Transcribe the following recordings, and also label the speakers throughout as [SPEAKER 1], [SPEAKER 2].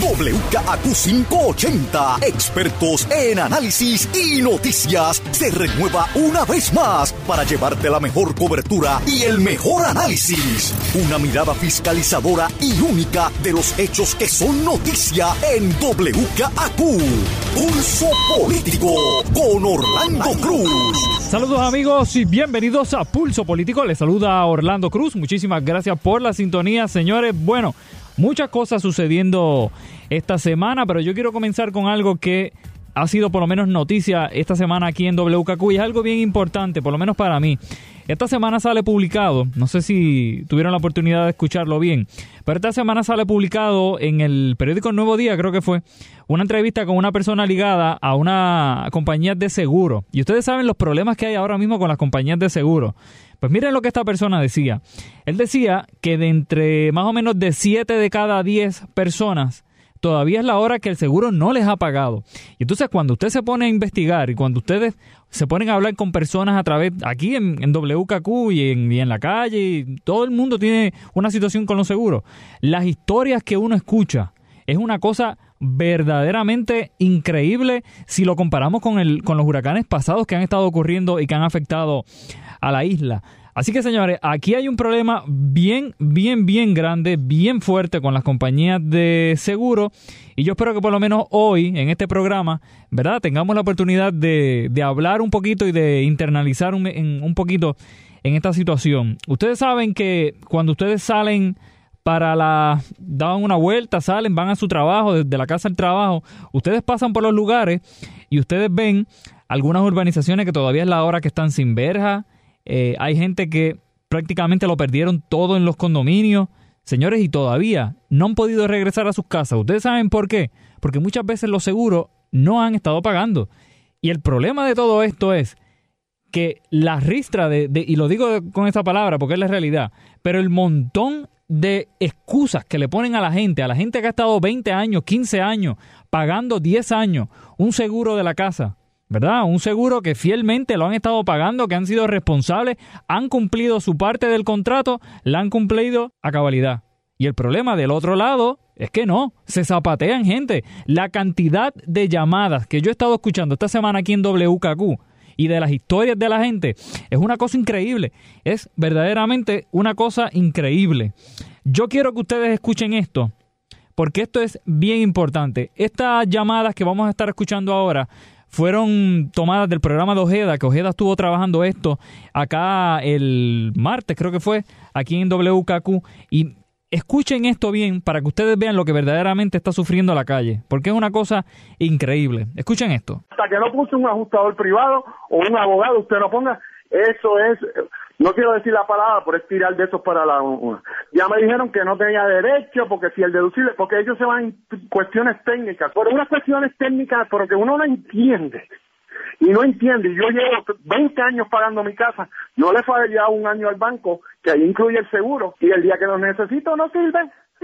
[SPEAKER 1] WKAQ 580, expertos en análisis y noticias, se renueva una vez más para llevarte la mejor cobertura y el mejor análisis. Una mirada fiscalizadora y única de los hechos que son noticia en WKAQ. Pulso Político con Orlando Cruz.
[SPEAKER 2] Saludos amigos y bienvenidos a Pulso Político. Les saluda Orlando Cruz. Muchísimas gracias por la sintonía, señores. Bueno, muchas cosas sucediendo esta semana, pero yo quiero comenzar con algo que ha sido por lo menos noticia esta semana aquí en WKQ y es algo bien importante, por lo menos para mí. Esta semana sale publicado, no sé si tuvieron la oportunidad de escucharlo bien, pero esta semana sale publicado en el periódico Nuevo Día, creo que fue, una entrevista con una persona ligada a una compañía de seguro. Y ustedes saben los problemas que hay ahora mismo con las compañías de seguro. Pues miren lo que esta persona decía. Él decía que de entre más o menos de 7 de cada 10 personas, todavía es la hora que el seguro no les ha pagado. Y entonces cuando usted se pone a investigar y cuando ustedes se ponen a hablar con personas a través, aquí en, en WKQ y en, y en la calle, y todo el mundo tiene una situación con los seguros. Las historias que uno escucha es una cosa verdaderamente increíble si lo comparamos con, el, con los huracanes pasados que han estado ocurriendo y que han afectado a la isla. Así que señores, aquí hay un problema bien, bien, bien grande, bien fuerte con las compañías de seguro y yo espero que por lo menos hoy en este programa, ¿verdad? Tengamos la oportunidad de, de hablar un poquito y de internalizar un, un poquito en esta situación. Ustedes saben que cuando ustedes salen para la dan una vuelta, salen, van a su trabajo, desde la casa al trabajo, ustedes pasan por los lugares y ustedes ven algunas urbanizaciones que todavía es la hora que están sin verja, eh, hay gente que prácticamente lo perdieron todo en los condominios. Señores, y todavía no han podido regresar a sus casas. ¿Ustedes saben por qué? Porque muchas veces los seguros no han estado pagando. Y el problema de todo esto es que la ristra de, de, y lo digo con esta palabra porque es la realidad, pero el montón de excusas que le ponen a la gente, a la gente que ha estado 20 años, 15 años, pagando 10 años un seguro de la casa, ¿verdad? Un seguro que fielmente lo han estado pagando, que han sido responsables, han cumplido su parte del contrato, la han cumplido a cabalidad. Y el problema del otro lado es que no, se zapatean gente. La cantidad de llamadas que yo he estado escuchando esta semana aquí en WKQ y de las historias de la gente es una cosa increíble. Es verdaderamente una cosa increíble. Yo quiero que ustedes escuchen esto porque esto es bien importante. Estas llamadas que vamos a estar escuchando ahora fueron tomadas del programa de Ojeda, que Ojeda estuvo trabajando esto acá el martes, creo que fue, aquí en WKQ. Y escuchen esto bien para que ustedes vean lo que verdaderamente está sufriendo la calle, porque es una cosa increíble. Escuchen esto.
[SPEAKER 3] Hasta que no puse un ajustador privado o un abogado, usted no ponga Eso es, no quiero decir la palabra, por estirar de esos para la una. Ya me dijeron que no tenía derecho, porque si el deducible, porque ellos se van en cuestiones técnicas, por unas cuestiones técnicas, pero que uno no entiende. Y no entiende, yo llevo 20 años pagando mi casa, no le fue ya un año al banco, que ahí incluye el seguro, y el día que lo necesito no sirve.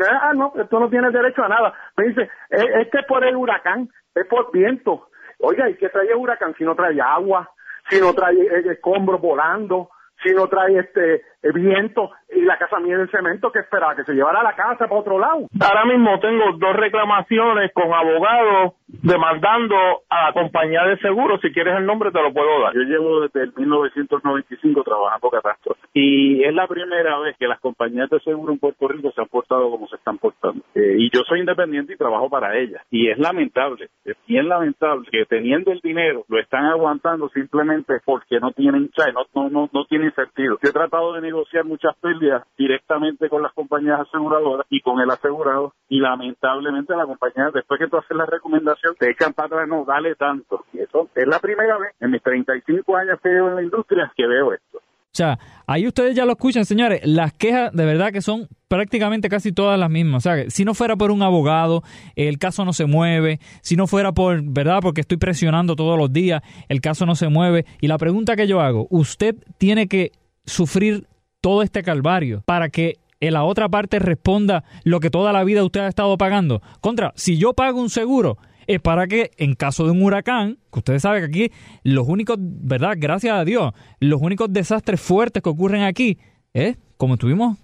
[SPEAKER 3] Ah, no, tú no tienes derecho a nada. Me dice, es, que es por el huracán, es por viento. Oiga, ¿y qué trae el huracán si no trae agua, si no trae eh, escombros volando, si no trae este viento y la casa mía del cemento que esperaba que se llevara la casa para otro lado.
[SPEAKER 4] Ahora mismo tengo dos reclamaciones con abogados demandando a la compañía de seguros. Si quieres el nombre te lo puedo dar.
[SPEAKER 5] Yo llevo desde el 1995 trabajando catastro y es la primera vez que las compañías de seguro en Puerto Rico se han portado como se están portando. Eh, y yo soy independiente y trabajo para ellas. Y es lamentable, es bien lamentable que teniendo el dinero lo están aguantando simplemente porque no tienen, no, no, no, no tienen sentido. Yo he tratado de negociar muchas pérdidas directamente con las compañías aseguradoras y con el asegurado y lamentablemente la compañía después que tú haces la recomendación te echan para atrás, no, dale tanto. Y eso es la primera vez en mis 35 años que llevo en la industria que veo esto.
[SPEAKER 2] O sea, ahí ustedes ya lo escuchan, señores. Las quejas de verdad que son prácticamente casi todas las mismas. O sea, si no fuera por un abogado, el caso no se mueve. Si no fuera por, ¿verdad? Porque estoy presionando todos los días, el caso no se mueve. Y la pregunta que yo hago, usted tiene que sufrir todo este calvario para que en la otra parte responda lo que toda la vida usted ha estado pagando. Contra, si yo pago un seguro, es para que en caso de un huracán, que ustedes saben que aquí los únicos, ¿verdad? Gracias a Dios, los únicos desastres fuertes que ocurren aquí es como estuvimos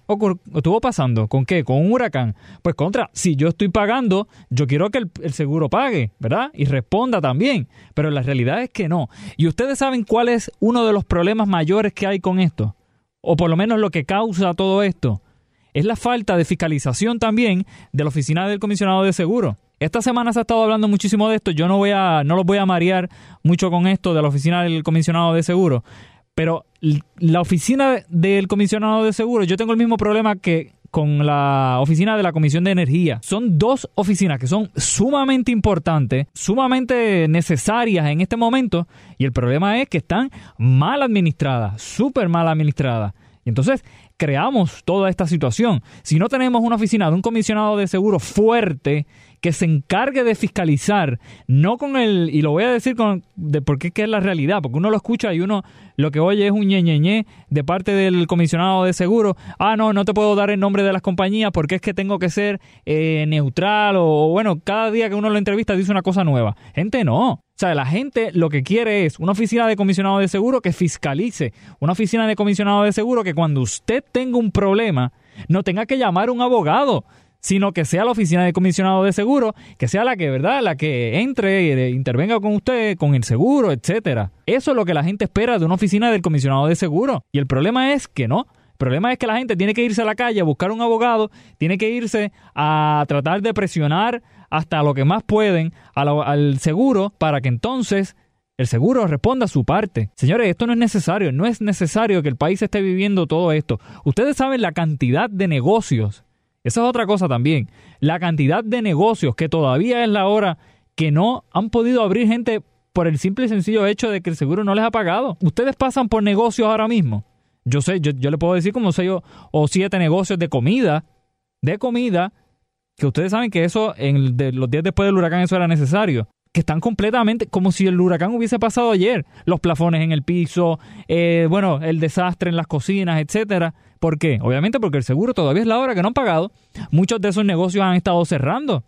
[SPEAKER 2] estuvo pasando, ¿con qué? Con un huracán. Pues contra, si yo estoy pagando, yo quiero que el, el, seguro pague, ¿verdad? Y responda también. Pero la realidad es que no. Y ustedes saben cuál es uno de los problemas mayores que hay con esto o por lo menos lo que causa todo esto, es la falta de fiscalización también de la oficina del comisionado de seguro. Esta semana se ha estado hablando muchísimo de esto, yo no voy a no los voy a marear mucho con esto de la oficina del comisionado de seguro, pero la oficina del comisionado de seguro, yo tengo el mismo problema que con la oficina de la Comisión de Energía. Son dos oficinas que son sumamente importantes, sumamente necesarias en este momento y el problema es que están mal administradas, súper mal administradas. Y entonces creamos toda esta situación. Si no tenemos una oficina de un comisionado de seguro fuerte que se encargue de fiscalizar, no con el, y lo voy a decir con, de por qué es la realidad, porque uno lo escucha y uno lo que oye es un ñeñeñe de parte del comisionado de seguro, ah, no, no te puedo dar el nombre de las compañías porque es que tengo que ser eh, neutral o, bueno, cada día que uno lo entrevista dice una cosa nueva. Gente, no. O sea, la gente lo que quiere es una oficina de comisionado de seguro que fiscalice, una oficina de comisionado de seguro que cuando usted tenga un problema no tenga que llamar a un abogado, sino que sea la oficina de comisionado de seguro, que sea la que, ¿verdad? La que entre e intervenga con usted, con el seguro, etcétera. Eso es lo que la gente espera de una oficina del comisionado de seguro. Y el problema es que no. El problema es que la gente tiene que irse a la calle a buscar un abogado, tiene que irse a tratar de presionar hasta lo que más pueden al seguro para que entonces el seguro responda a su parte. Señores, esto no es necesario, no es necesario que el país esté viviendo todo esto. Ustedes saben la cantidad de negocios esa es otra cosa también. La cantidad de negocios que todavía es la hora que no han podido abrir gente por el simple y sencillo hecho de que el seguro no les ha pagado. Ustedes pasan por negocios ahora mismo. Yo sé, yo, le puedo decir como seis o, siete negocios de comida, de comida, que ustedes saben que eso en los días después del huracán eso era necesario que están completamente como si el huracán hubiese pasado ayer. Los plafones en el piso, eh, bueno, el desastre en las cocinas, etcétera. ¿Por qué? Obviamente porque el seguro todavía es la hora que no han pagado. Muchos de esos negocios han estado cerrando.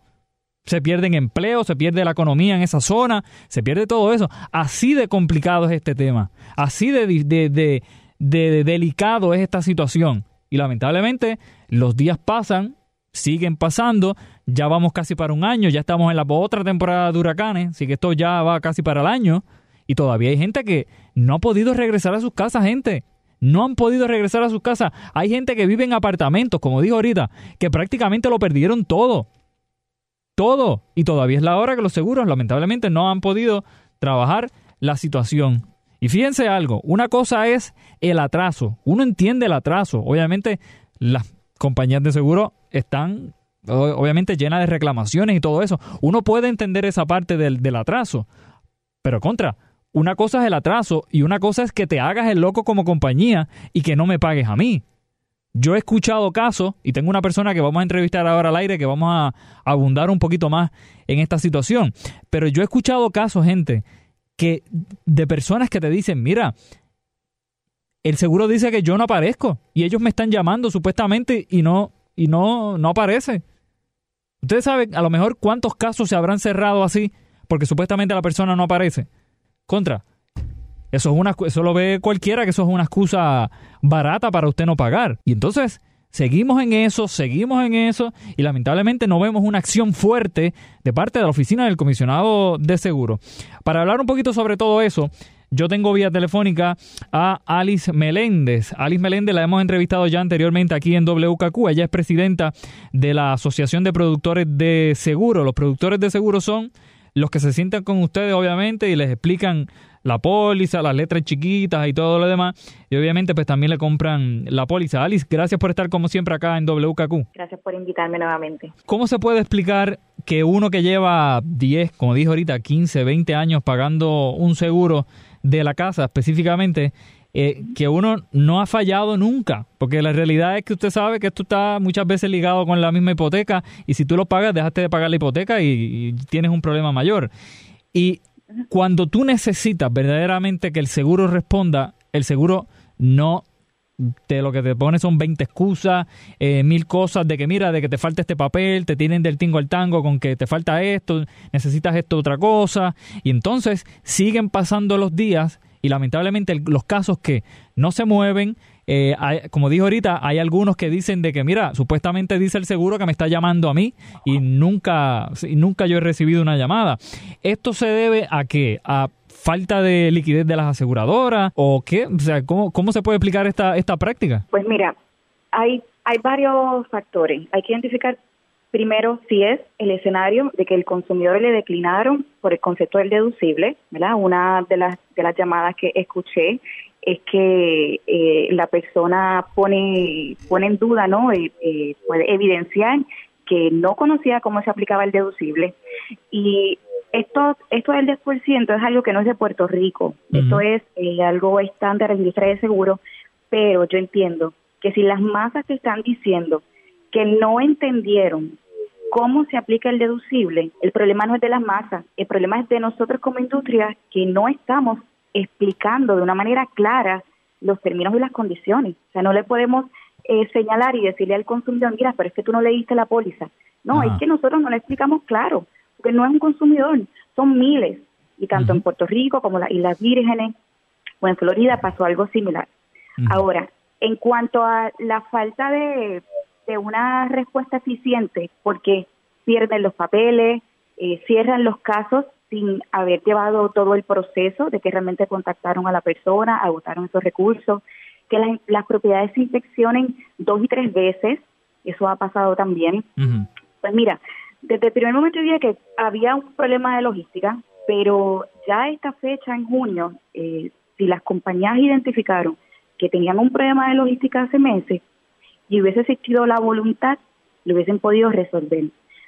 [SPEAKER 2] Se pierden empleos, se pierde la economía en esa zona, se pierde todo eso. Así de complicado es este tema. Así de, de, de delicado es esta situación. Y lamentablemente los días pasan, siguen pasando, ya vamos casi para un año, ya estamos en la otra temporada de huracanes, así que esto ya va casi para el año. Y todavía hay gente que no ha podido regresar a sus casas, gente no han podido regresar a sus casas. Hay gente que vive en apartamentos, como dijo ahorita, que prácticamente lo perdieron todo. Todo. Y todavía es la hora que los seguros lamentablemente no han podido trabajar la situación. Y fíjense algo, una cosa es el atraso. Uno entiende el atraso. Obviamente las compañías de seguro están obviamente llenas de reclamaciones y todo eso. Uno puede entender esa parte del, del atraso. Pero contra, una cosa es el atraso y una cosa es que te hagas el loco como compañía y que no me pagues a mí. Yo he escuchado casos, y tengo una persona que vamos a entrevistar ahora al aire, que vamos a abundar un poquito más en esta situación, pero yo he escuchado casos, gente, que de personas que te dicen, mira, el seguro dice que yo no aparezco y ellos me están llamando supuestamente y no y no no aparece. Ustedes saben a lo mejor cuántos casos se habrán cerrado así porque supuestamente la persona no aparece. Contra. Eso es una eso lo ve cualquiera que eso es una excusa barata para usted no pagar. Y entonces seguimos en eso, seguimos en eso y lamentablemente no vemos una acción fuerte de parte de la oficina del comisionado de seguro. Para hablar un poquito sobre todo eso, yo tengo vía telefónica a Alice Meléndez. Alice Meléndez la hemos entrevistado ya anteriormente aquí en WKQ. Ella es presidenta de la Asociación de Productores de Seguro. Los productores de seguro son los que se sientan con ustedes, obviamente, y les explican la póliza, las letras chiquitas y todo lo demás. Y obviamente pues también le compran la póliza. Alice, gracias por estar como siempre acá en WKQ.
[SPEAKER 6] Gracias por invitarme nuevamente.
[SPEAKER 2] ¿Cómo se puede explicar que uno que lleva 10, como dijo ahorita, 15, 20 años pagando un seguro de la casa específicamente, eh, que uno no ha fallado nunca, porque la realidad es que usted sabe que esto está muchas veces ligado con la misma hipoteca y si tú lo pagas, dejaste de pagar la hipoteca y, y tienes un problema mayor. Y cuando tú necesitas verdaderamente que el seguro responda, el seguro no te lo que te pone son 20 excusas, eh, mil cosas de que mira, de que te falta este papel, te tienen del tingo al tango con que te falta esto, necesitas esto otra cosa, y entonces siguen pasando los días y lamentablemente los casos que no se mueven, eh, como dijo ahorita, hay algunos que dicen de que, mira, supuestamente dice el seguro que me está llamando a mí y nunca, nunca yo he recibido una llamada. ¿Esto se debe a qué? ¿A falta de liquidez de las aseguradoras o qué? O sea, ¿cómo, cómo se puede explicar esta, esta práctica?
[SPEAKER 6] Pues mira, hay, hay varios factores. Hay que identificar primero si es el escenario de que el consumidor le declinaron por el concepto del deducible, ¿verdad? Una de las, de las llamadas que escuché es que eh, la persona pone, pone en duda, ¿no? Eh, eh, puede evidenciar que no conocía cómo se aplicaba el deducible. Y esto, esto del 10% es algo que no es de Puerto Rico, esto es algo estándar en la industria de seguro, pero yo entiendo que si las masas que están diciendo que no entendieron cómo se aplica el deducible, el problema no es de las masas, el problema es de nosotros como industria que no estamos explicando de una manera clara los términos y las condiciones. O sea, no le podemos eh, señalar y decirle al consumidor, mira, pero es que tú no leíste la póliza. No, es que nosotros no le explicamos claro, porque no es un consumidor, son miles. Y tanto en Puerto Rico como las Islas Vírgenes o en Florida pasó algo similar. Ahora, en cuanto a la falta de, de una respuesta eficiente, porque pierden los papeles, eh, cierran los casos sin haber llevado todo el proceso de que realmente contactaron a la persona, agotaron esos recursos, que las, propiedades se infeccionen dos y tres veces, eso ha pasado también. Pues mira, desde el primer momento dije que había un problema de logística, pero ya esta fecha en junio, eh, si las compañías identificaron que tenían un problema de logística hace meses y hubiese existido la voluntad, lo hubiesen podido resolver.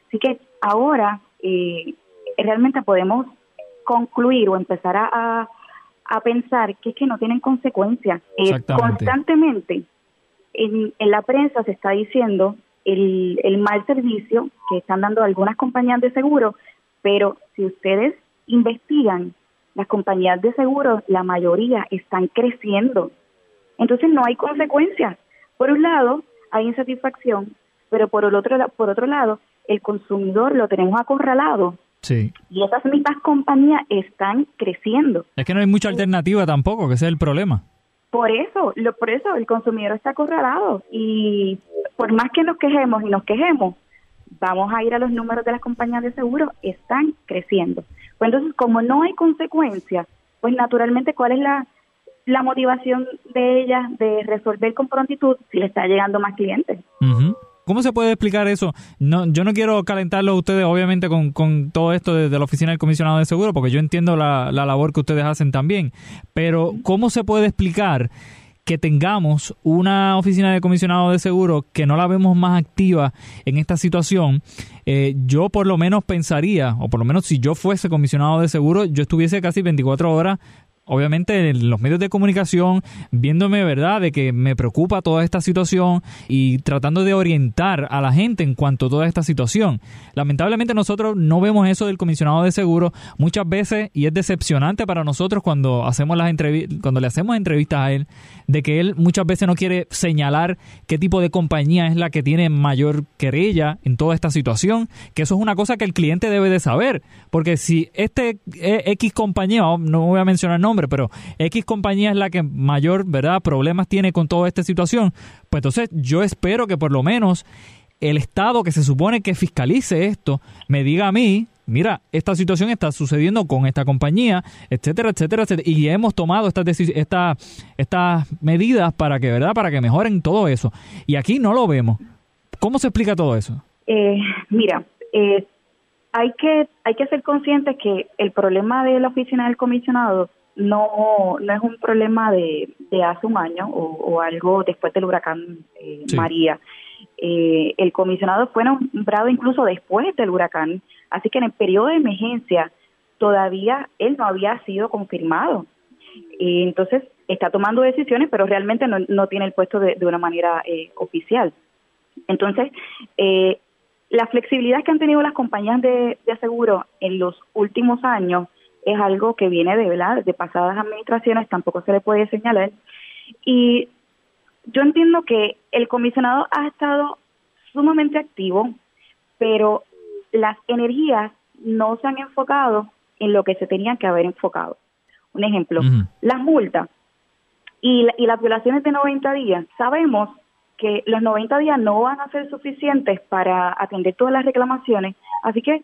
[SPEAKER 6] Así que ahora eh, realmente podemos concluir o empezar a, a, pensar que es que no tienen consecuencias. Eh, constantemente en, en, la prensa se está diciendo el, el mal servicio que están dando algunas compañías de seguro, pero si ustedes investigan, las compañías de seguro, la mayoría están creciendo. Entonces no hay consecuencias. Por un lado, hay insatisfacción, pero por el otro, por otro lado, el consumidor lo tenemos acorralado y esas mismas compañías están creciendo.
[SPEAKER 2] Es que no hay mucha alternativa tampoco, que ese es el problema.
[SPEAKER 6] Por eso, lo, por eso el consumidor está acorralado y por más que nos quejemos y nos quejemos, vamos a ir a los números de las compañías de seguro, están creciendo. Pues entonces, como no hay consecuencias, pues naturalmente, ¿cuál es la, la motivación de ellas de resolver con prontitud si le está llegando más clientes?
[SPEAKER 2] ¿Cómo se puede explicar eso? No, yo no quiero calentarlo a ustedes, obviamente, con, con todo esto desde la oficina del comisionado de seguro, porque yo entiendo la, la labor que ustedes hacen también. Pero, ¿cómo se puede explicar que tengamos una oficina de comisionado de seguro que no la vemos más activa en esta situación, eh, yo por lo menos pensaría, o por lo menos si yo fuese comisionado de seguro, yo estuviese casi 24 horas obviamente en los medios de comunicación, viéndome, ¿verdad?, de que me preocupa toda esta situación y tratando de orientar a la gente en cuanto a toda esta situación. Lamentablemente nosotros no vemos eso del comisionado de seguro muchas veces y es decepcionante para nosotros cuando hacemos las cuando le hacemos entrevistas a él de que él muchas veces no quiere señalar qué tipo de compañía es la que tiene mayor querella en toda esta situación, que eso es una cosa que el cliente debe de saber, porque si este eh, X compañía, no voy a mencionar nombres, pero X compañía es la que mayor, ¿verdad?, problemas tiene con toda esta situación, pues entonces yo espero que por lo menos el Estado que se supone que fiscalice esto me diga a mí, mira, esta situación está sucediendo con esta compañía, etcétera, etcétera, etcétera, y hemos tomado estas esta, estas medidas para que, ¿verdad?, para que mejoren todo eso. Y aquí no lo vemos. ¿Cómo se explica todo eso?
[SPEAKER 6] Eh, mira, eh, hay que hay que ser conscientes que el problema de la oficina del comisionado no, no es un problema de, de hace un año o, algo después del huracán eh, María. Eh, el comisionado fue nombrado incluso después del huracán, así que en el periodo de emergencia todavía él no había sido confirmado. Eh, entonces está tomando decisiones, pero realmente no, no tiene el puesto de, de una manera oficial. Entonces, la flexibilidad que han tenido las compañías de, de seguro en los últimos años es algo que viene de, ¿verdad? de pasadas administraciones, tampoco se le puede señalar. Y yo entiendo que el comisionado ha estado sumamente activo, pero las energías no se han enfocado en lo que se tenían que haber enfocado. Un ejemplo, las multas y, y las violaciones de 90 días. Sabemos que los 90 días no van a ser suficientes para atender todas las reclamaciones, así que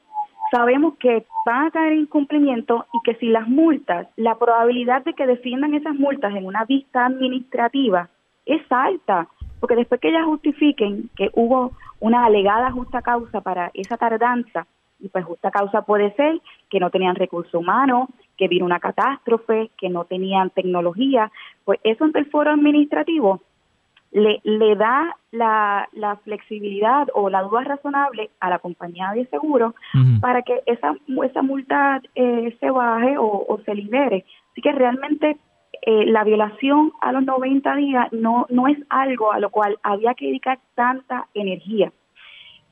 [SPEAKER 6] sabemos que van a caer en incumplimiento y que si las multas, la probabilidad de que defiendan esas multas en una vista administrativa es alta, porque después que ellas justifiquen que hubo una alegada justa causa para esa tardanza, y pues justa causa puede ser que no tenían recursos humanos, que vino una catástrofe, que no tenían tecnología, pues eso ante el foro administrativo le, le da la, la, flexibilidad o la duda razonable a la compañía de seguro para que esa, esa multa eh, se baje o, se libere. Así que realmente eh, la violación a los 90 días no, no es algo a lo cual había que dedicar tanta energía.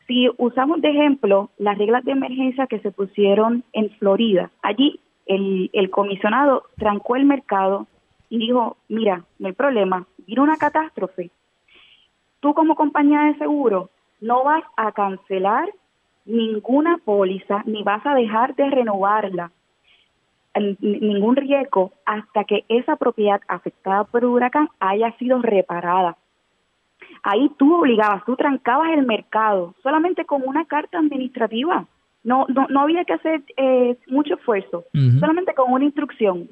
[SPEAKER 6] Si usamos de ejemplo las reglas de emergencia que se pusieron en Florida, allí el, el comisionado trancó el mercado y dijo, mira, no hay problema, vino una catástrofe, tú como compañía de seguro no vas a cancelar ninguna póliza ni vas a dejar de renovarla ningún riesgo hasta que esa propiedad afectada por el huracán haya sido reparada. Ahí tú obligabas, tú trancabas el mercado solamente con una carta administrativa. No, no, no había que hacer eh, mucho esfuerzo, solamente con una instrucción.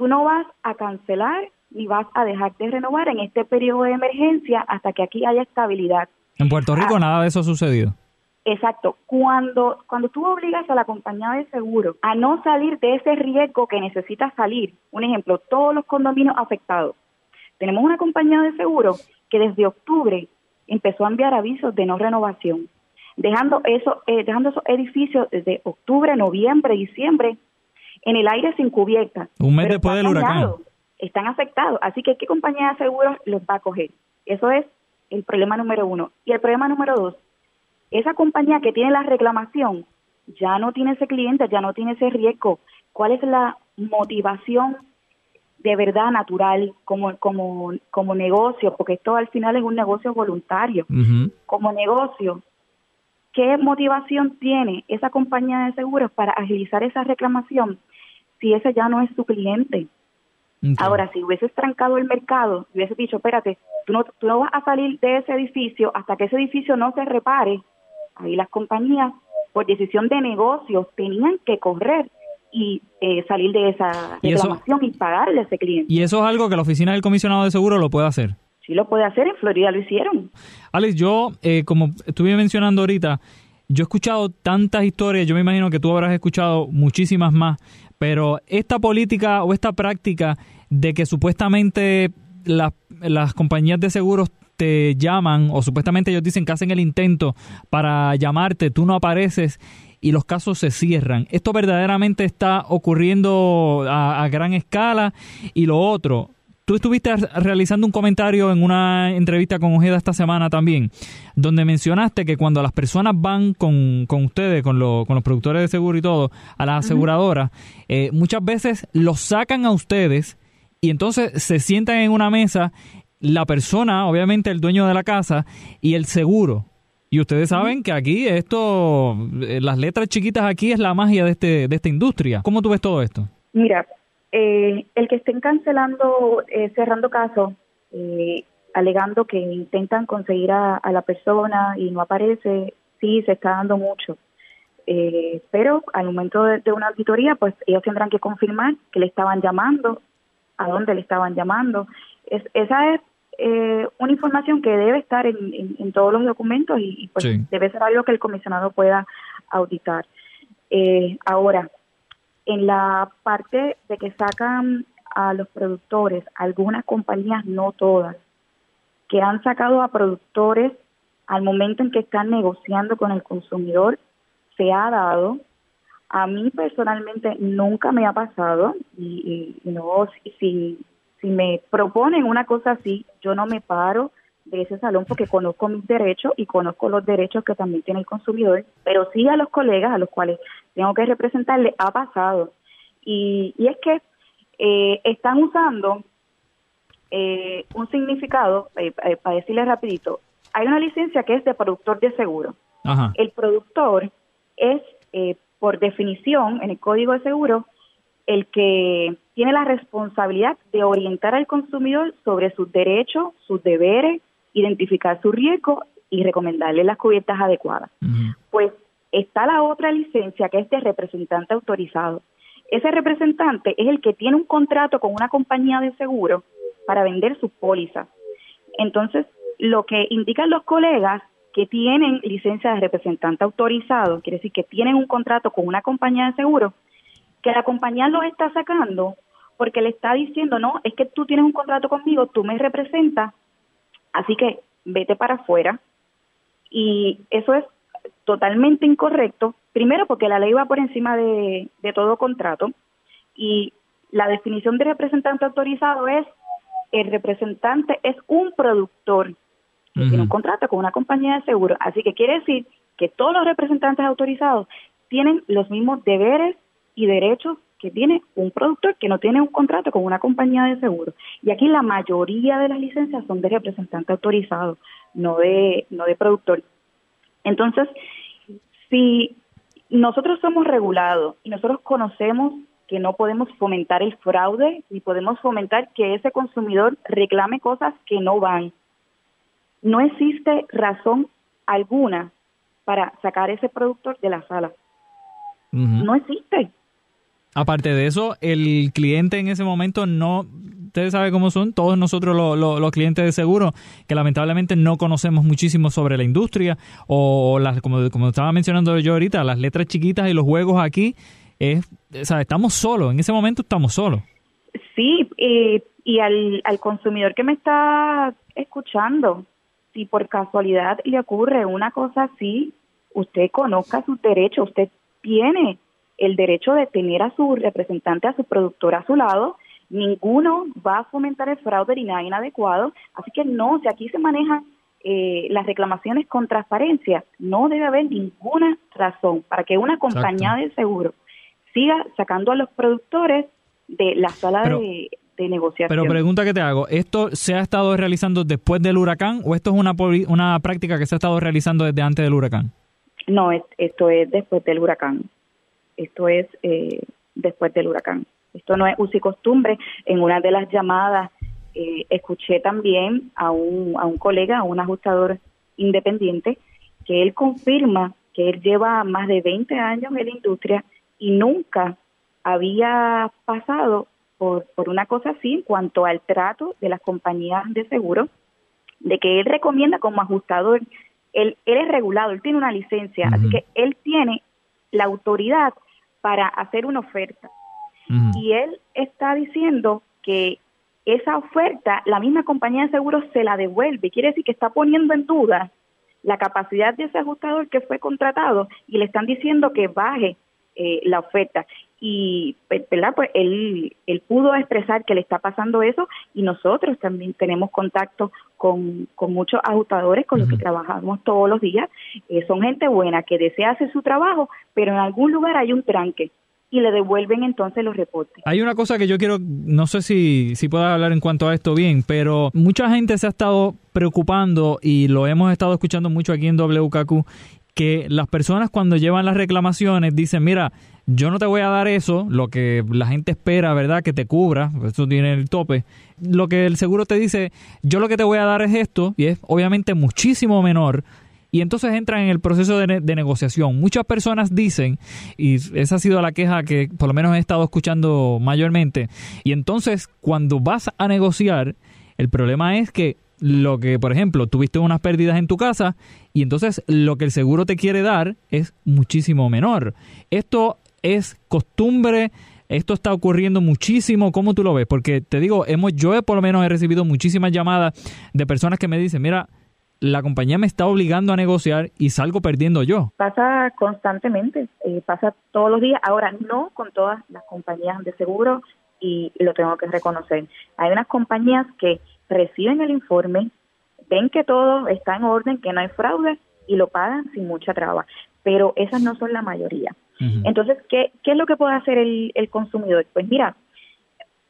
[SPEAKER 6] Tú no vas a cancelar ni vas a dejar de renovar en este periodo de emergencia hasta que aquí haya estabilidad.
[SPEAKER 2] En Puerto Rico ah, nada de eso ha sucedido.
[SPEAKER 6] Exacto. Cuando, cuando tú obligas a la compañía de seguro a no salir de ese riesgo que necesita salir, un ejemplo, todos los condominios afectados. Tenemos una compañía de seguro que desde octubre empezó a enviar avisos de no renovación, dejando, eso, eh, dejando esos edificios desde octubre, noviembre, diciembre en el aire sin cubierta.
[SPEAKER 2] Un mes después del huracán
[SPEAKER 6] están afectados. Así que, ¿qué compañía de seguros los va a coger? Eso es el problema número uno. Y el problema número dos, esa compañía que tiene la reclamación ya no tiene ese cliente, ya no tiene ese riesgo. ¿Cuál es la motivación de verdad natural como, como, como negocio? Porque esto al final es un negocio voluntario. Como negocio, ¿qué motivación tiene esa compañía de seguros para agilizar esa reclamación si ese ya no es su cliente? Ahora, si hubieses trancado el mercado, y hubieses dicho, espérate, tú no, tú no vas a salir de ese edificio hasta que ese edificio no se repare, ahí las compañías, por decisión de negocios, tenían que correr y eh, salir de esa reclamación y, pagarle a ese cliente.
[SPEAKER 2] ¿Y eso es algo que la oficina del comisionado de seguro lo puede hacer?
[SPEAKER 6] Sí, lo puede hacer, en Florida lo hicieron.
[SPEAKER 2] Alex, yo, eh, como estuve mencionando ahorita, yo he escuchado tantas historias, yo me imagino que tú habrás escuchado muchísimas más, pero esta política o esta práctica de que supuestamente las compañías de seguros te llaman o supuestamente ellos dicen que hacen el intento para llamarte, tú no apareces y los casos se cierran. Esto verdaderamente está ocurriendo a, gran escala y lo otro, tú estuviste realizando un comentario en una entrevista con Ojeda esta semana también, donde mencionaste que cuando las personas van con, con ustedes, con, con los productores de seguro y todo, a las aseguradoras, eh, muchas veces los sacan a ustedes y entonces se sientan en una mesa la persona, obviamente el dueño de la casa y el seguro. Y ustedes saben que aquí esto, eh, las letras chiquitas aquí es la magia de, este, de esta industria. ¿Cómo tú ves todo esto?
[SPEAKER 6] Mira, eh, el que estén cancelando, eh, cerrando casos, alegando que intentan conseguir a, la persona y no aparece, sí, se está dando mucho. pero al momento de, de, una auditoría, pues ellos tendrán que confirmar que le estaban llamando, a dónde le estaban llamando. Es, esa es eh, una información que debe estar en, todos los documentos y, pues debe ser algo que el comisionado pueda auditar. Eh, ahora, en la parte de que sacan a los productores, algunas compañías, no todas, que han sacado a productores al momento en que están negociando con el consumidor, se ha dado. A mí personalmente nunca me ha pasado y, y no si si me proponen una cosa así, yo no me paro de ese salón porque conozco mis derechos y conozco los derechos que también tiene el consumidor, pero sí a los colegas a los cuales tengo que representarle ha pasado. Y, y es que eh, están usando eh, un significado, eh, para decirles rapidito, hay una licencia que es de productor de seguro. El productor es, por definición, en el código de seguro, el que tiene la responsabilidad de orientar al consumidor sobre sus derechos, sus deberes, identificar su riesgo y recomendarle las cubiertas adecuadas. Pues está la otra licencia que es de representante autorizado. Ese representante es el que tiene un contrato con una compañía de seguro para vender sus pólizas. Entonces, lo que indican los colegas que tienen licencia de representante autorizado, quiere decir que tienen un contrato con una compañía de seguro, que la compañía lo está sacando porque le está diciendo, no, es que tú tienes un contrato conmigo, tú me representas, así que vete para afuera. Y eso es totalmente incorrecto, primero porque la ley va por encima de, todo contrato y la definición de representante autorizado es el representante es un productor que tiene un contrato con una compañía de seguro. Así que quiere decir que todos los representantes autorizados tienen los mismos deberes y derechos que tiene un productor que no tiene un contrato con una compañía de seguro. Y aquí la mayoría de las licencias son de representante autorizado, no de, no de productor. Entonces, si nosotros somos regulados y nosotros conocemos que no podemos fomentar el fraude ni podemos fomentar que ese consumidor reclame cosas que no van. No existe razón alguna para sacar ese productor de la sala. No existe.
[SPEAKER 2] Aparte de eso, el cliente en ese momento no, ustedes saben cómo son, todos nosotros los clientes de seguro, que lamentablemente no conocemos muchísimo sobre la industria, o las, como, como estaba mencionando yo ahorita, las letras chiquitas y los juegos aquí, es, o sea, estamos solos, en ese momento estamos solos.
[SPEAKER 6] Sí, eh, y al, al consumidor que me está escuchando, si por casualidad le ocurre una cosa así, usted conozca sus derechos, usted tiene el derecho de tener a su representante, a su productor a su lado. Ninguno va a fomentar el fraude ni nada inadecuado. Así que no, si aquí se manejan eh, las reclamaciones con transparencia, no debe haber ninguna razón para que una compañía de seguro siga sacando a los productores de la sala de, negociación.
[SPEAKER 2] Pero pregunta que te hago, ¿esto se ha estado realizando después del huracán o esto es una, una práctica que se ha estado realizando desde antes del huracán?
[SPEAKER 6] No, esto es después del huracán. Esto es eh, después del huracán. Esto no es uso y costumbre. En una de las llamadas eh, escuché también a un, a un colega, a un ajustador independiente, que él confirma que él lleva más de 20 años en la industria y nunca había pasado por, por una cosa así en cuanto al trato de las compañías de seguro, de que él recomienda como ajustador, él, él es regulado, él tiene una licencia, así que él tiene la autoridad para hacer una oferta. Y él está diciendo que esa oferta, la misma compañía de seguros se la devuelve. Quiere decir que está poniendo en duda la capacidad de ese ajustador que fue contratado y le están diciendo que baje eh, la oferta. Y, ¿verdad? Pues él, él pudo expresar que le está pasando eso y nosotros también tenemos contacto con, con muchos ajustadores con los que trabajamos todos los días. Eh, son gente buena que desea hacer su trabajo, pero en algún lugar hay un tranque y le devuelven entonces los reportes.
[SPEAKER 2] Hay una cosa que yo quiero, no sé si, si puedas hablar en cuanto a esto bien, pero mucha gente se ha estado preocupando y lo hemos estado escuchando mucho aquí en WKQ, que las personas cuando llevan las reclamaciones dicen, mira, yo no te voy a dar eso, lo que la gente espera, ¿verdad? Que te cubra, eso tiene el tope. Lo que el seguro te dice, yo lo que te voy a dar es esto, y es obviamente muchísimo menor y entonces entran en el proceso de, negociación. Muchas personas dicen, y esa ha sido la queja que por lo menos he estado escuchando mayormente, y entonces cuando vas a negociar, el problema es que lo que, por ejemplo, tuviste unas pérdidas en tu casa y entonces lo que el seguro te quiere dar es muchísimo menor. Esto es costumbre, esto está ocurriendo muchísimo. ¿Cómo tú lo ves? Porque te digo, hemos, yo por lo menos he recibido muchísimas llamadas de personas que me dicen, mira, la compañía me está obligando a negociar y salgo perdiendo yo.
[SPEAKER 6] Pasa constantemente, eh, pasa todos los días. Ahora, no con todas las compañías de seguro y lo tengo que reconocer. Hay unas compañías que reciben el informe, ven que todo está en orden, que no hay fraude y lo pagan sin mucha traba, pero esas no son la mayoría. Entonces, ¿qué, ¿qué es lo que puede hacer el, consumidor? Pues mira,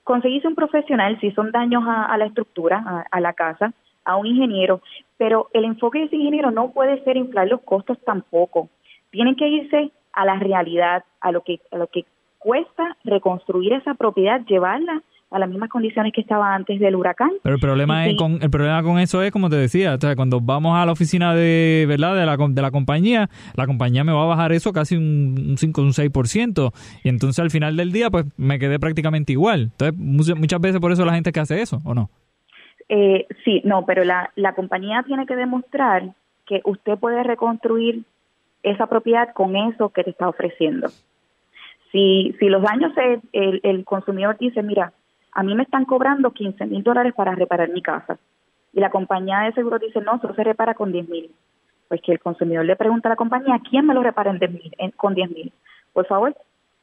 [SPEAKER 6] conseguirse un profesional si son daños a, la estructura, a la casa, a un ingeniero, pero el enfoque de ese ingeniero no puede ser inflar los costos tampoco. Tienen que irse a la realidad, a lo que, a lo que cuesta reconstruir esa propiedad, llevarla a las mismas condiciones que estaba antes del huracán.
[SPEAKER 2] Pero el problema es con el problema con eso es como te decía, o sea, cuando vamos a la oficina de, ¿verdad? de la de la compañía, la compañía me va a bajar eso casi un, 5 un 6% y entonces al final del día pues me quedé prácticamente igual. Entonces muchas veces por eso la gente que hace eso, ¿o no?
[SPEAKER 6] Eh, sí, no, pero la, la compañía tiene que demostrar que usted puede reconstruir esa propiedad con eso que te está ofreciendo. Si, si los daños, el, el consumidor dice, mira, a mí me están cobrando 15 mil dólares para reparar mi casa. Y la compañía de seguro dice, no, solo se repara con 10 mil. Pues que el consumidor le pregunta a la compañía, ¿quién me lo repara en con 10 mil? Por favor,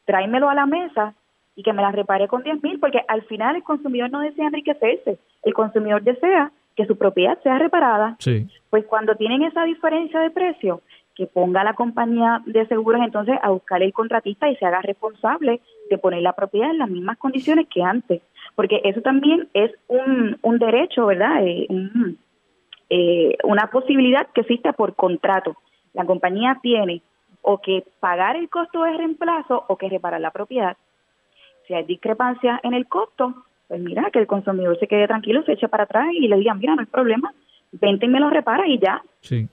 [SPEAKER 6] tráemelo a la mesa y que me la repare con 10 mil, porque al final el consumidor no desea enriquecerse, el consumidor desea que su propiedad sea reparada.
[SPEAKER 2] Sí.
[SPEAKER 6] Pues cuando tienen esa diferencia de precio, que ponga la compañía de seguros entonces a buscar el contratista y se haga responsable de poner la propiedad en las mismas condiciones que antes, porque eso también es un, un derecho, ¿verdad? Eh, eh, una posibilidad que existe por contrato. La compañía tiene o que pagar el costo de reemplazo o que reparar la propiedad si hay discrepancia en el costo, pues mira, que el consumidor se quede tranquilo, se eche para atrás y le digan, mira, no hay problema, vente y me lo repara y ya.
[SPEAKER 2] Sí.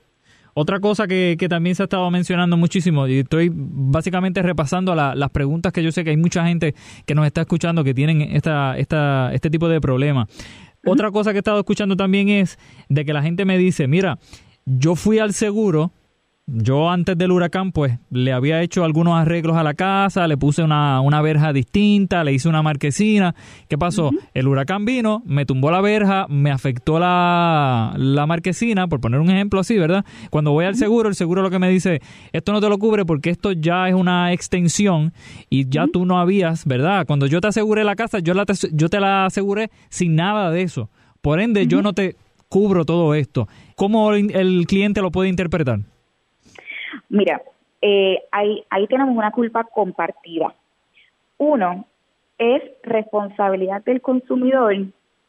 [SPEAKER 2] Otra cosa que, que, también se ha estado mencionando muchísimo, y estoy básicamente repasando las preguntas que yo sé que hay mucha gente que nos está escuchando que tienen esta, esta, este tipo de problemas. Otra cosa que he estado escuchando también es de que la gente me dice, mira, yo fui al seguro yo antes del huracán, pues le había hecho algunos arreglos a la casa, le puse una, una verja distinta, le hice una marquesina. ¿Qué pasó? El huracán vino, me tumbó la verja, me afectó la, la marquesina, por poner un ejemplo así, ¿verdad? Cuando voy al seguro, el seguro lo que me dice, esto no te lo cubre porque esto ya es una extensión y ya tú no habías, ¿verdad? Cuando yo te aseguré la casa, yo, la te, yo te la aseguré sin nada de eso. Por ende, yo no te cubro todo esto. ¿Cómo el cliente lo puede interpretar?
[SPEAKER 6] Mira, eh, ahí, ahí tenemos una culpa compartida. Uno, es responsabilidad del consumidor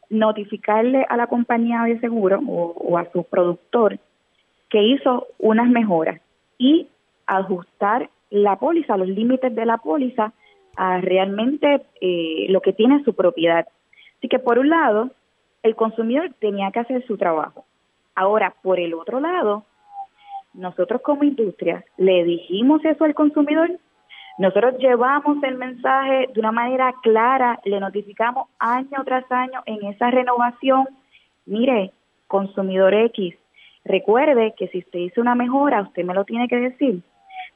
[SPEAKER 6] notificarle a la compañía de seguro o, a su productor que hizo unas mejoras y ajustar la póliza, los límites de la póliza a realmente eh, lo que tiene su propiedad. Así que por un lado, el consumidor tenía que hacer su trabajo. Ahora, por el otro lado, nosotros como industria le dijimos eso al consumidor, nosotros llevamos el mensaje de una manera clara, le notificamos año tras año en esa renovación, mire, consumidor X, recuerde que si usted hizo una mejora, usted me lo tiene que decir.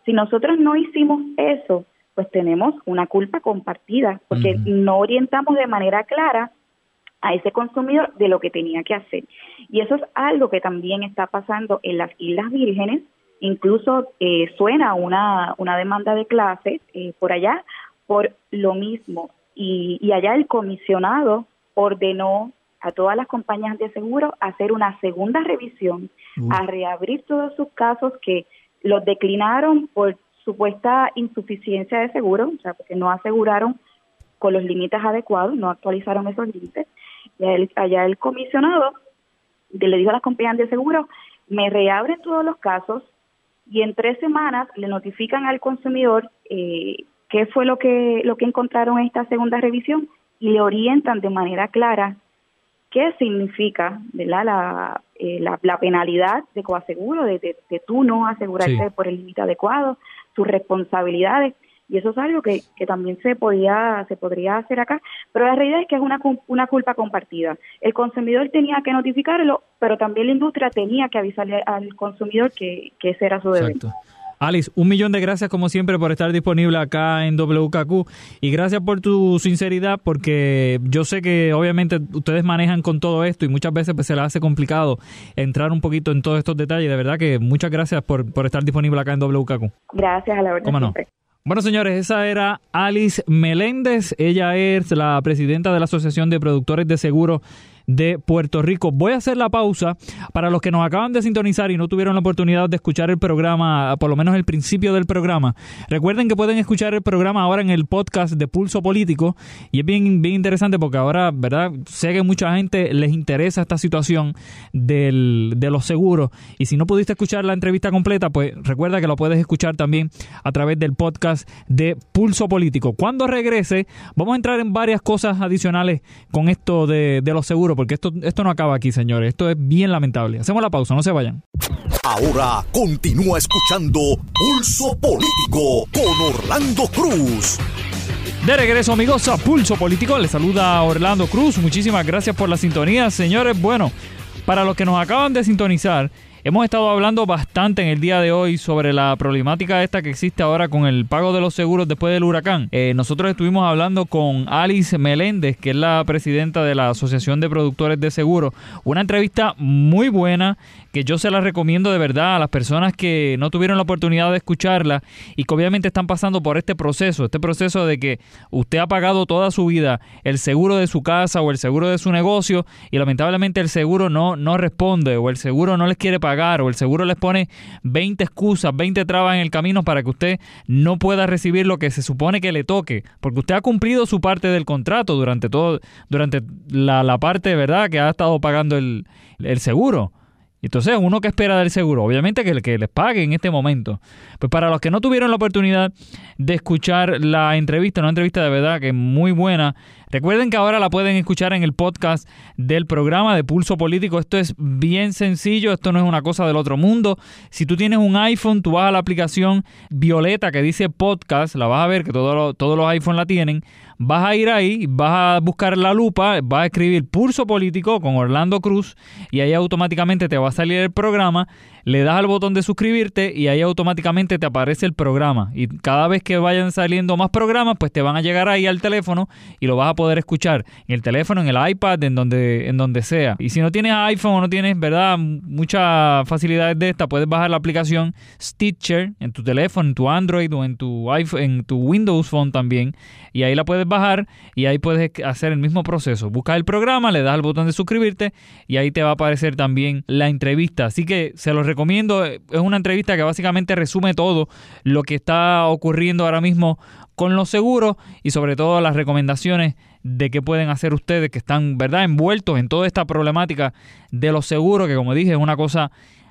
[SPEAKER 6] Si nosotros no hicimos eso, pues tenemos una culpa compartida, porque no orientamos de manera clara a ese consumidor de lo que tenía que hacer. Y eso es algo que también está pasando en las Islas Vírgenes, incluso eh, suena una, una demanda de clase eh, por allá por lo mismo. Y, y allá el comisionado ordenó a todas las compañías de seguro hacer una segunda revisión, a reabrir todos sus casos que los declinaron por supuesta insuficiencia de seguro, o sea, porque no aseguraron con los límites adecuados, no actualizaron esos límites. Y allá el comisionado le dijo a las compañías de seguro, me reabren todos los casos y en tres semanas le notifican al consumidor eh, qué fue lo que, lo que encontraron en esta segunda revisión y le orientan de manera clara qué significa ¿verdad? La, eh, la, penalidad de coaseguro, de, de, tú no asegurarte por el límite adecuado, sus responsabilidades y eso es algo que, que, también se podía se podría hacer acá pero la realidad es que es una, una culpa compartida el consumidor tenía que notificarlo pero también la industria tenía que avisarle al consumidor que, que ese era su deber
[SPEAKER 2] Alice, un millón de gracias como siempre por estar disponible acá en WKQ y gracias por tu sinceridad porque yo sé que obviamente ustedes manejan con todo esto y muchas veces pues, se les hace complicado entrar un poquito en todos estos detalles. De verdad que muchas gracias por, por estar disponible acá en WKQ.
[SPEAKER 6] Gracias a la verdad.
[SPEAKER 2] ¿Cómo no? Bueno, señores, esa era Alice Meléndez. Ella es la presidenta de la Asociación de Productores de Seguros de Puerto Rico. Voy a hacer la pausa para los que nos acaban de sintonizar y no tuvieron la oportunidad de escuchar el programa, por lo menos el principio del programa. Recuerden que pueden escuchar el programa ahora en el podcast de Pulso Político y es bien, bien interesante porque ahora, ¿verdad? Sé que mucha gente les interesa esta situación del, de los seguros y si no pudiste escuchar la entrevista completa, pues recuerda que lo puedes escuchar también a través del podcast de Pulso Político. Cuando regrese, vamos a entrar en varias cosas adicionales con esto de, de los seguros porque esto, esto no acaba aquí, señores. Esto es bien lamentable. Hacemos la pausa, no se vayan.
[SPEAKER 1] Ahora continúa escuchando Pulso Político con Orlando Cruz.
[SPEAKER 2] De regreso, amigos, a Pulso Político. Les saluda Orlando Cruz. Muchísimas gracias por la sintonía, señores. Bueno, para los que nos acaban de sintonizar, Hemos estado hablando bastante en el día de hoy sobre la problemática esta que existe ahora con el pago de los seguros después del huracán. Eh, nosotros estuvimos hablando con Alice Meléndez, que es la presidenta de la Asociación de Productores de Seguros. Una entrevista muy buena que yo se la recomiendo de verdad a las personas que no tuvieron la oportunidad de escucharla y que obviamente están pasando por este proceso, este proceso de que usted ha pagado toda su vida el seguro de su casa o el seguro de su negocio y lamentablemente el seguro no, no responde o el seguro no les quiere pagar o el seguro les pone 20 excusas, 20 trabas en el camino para que usted no pueda recibir lo que se supone que le toque, porque usted ha cumplido su parte del contrato durante todo, durante la, la parte, ¿verdad?, que ha estado pagando el, el seguro. Entonces, uno que espera del seguro, obviamente que, que les pague en este momento. Pues para los que no tuvieron la oportunidad de escuchar la entrevista, una entrevista de verdad que es muy buena, recuerden que ahora la pueden escuchar en el podcast del programa de Pulso Político. Esto es bien sencillo, esto no es una cosa del otro mundo. Si tú tienes un iPhone, tú vas a la aplicación violeta que dice podcast, la vas a ver que todos todos los iPhones la tienen vas a ir ahí, vas a buscar la lupa, vas a escribir Pulso Político con Orlando Cruz y ahí automáticamente te va a salir el programa le das al botón de suscribirte y ahí automáticamente te aparece el programa. Y cada vez que vayan saliendo más programas, pues te van a llegar ahí al teléfono y lo vas a poder escuchar en el teléfono, en el iPad, en donde, en donde sea. Y si no tienes iPhone o no tienes, ¿verdad? Muchas facilidades de esta, puedes bajar la aplicación Stitcher en tu teléfono, en tu Android o en tu iPhone, en tu Windows Phone también. Y ahí la puedes bajar y ahí puedes hacer el mismo proceso. Buscas el programa, le das al botón de suscribirte y ahí te va a aparecer también la entrevista. Así que se los recomiendo. Es una entrevista que básicamente resume todo lo que está ocurriendo ahora mismo con los seguros y sobre todo las recomendaciones de qué pueden hacer ustedes que están, ¿verdad?, envueltos en toda esta problemática de los seguros, que como dije es una cosa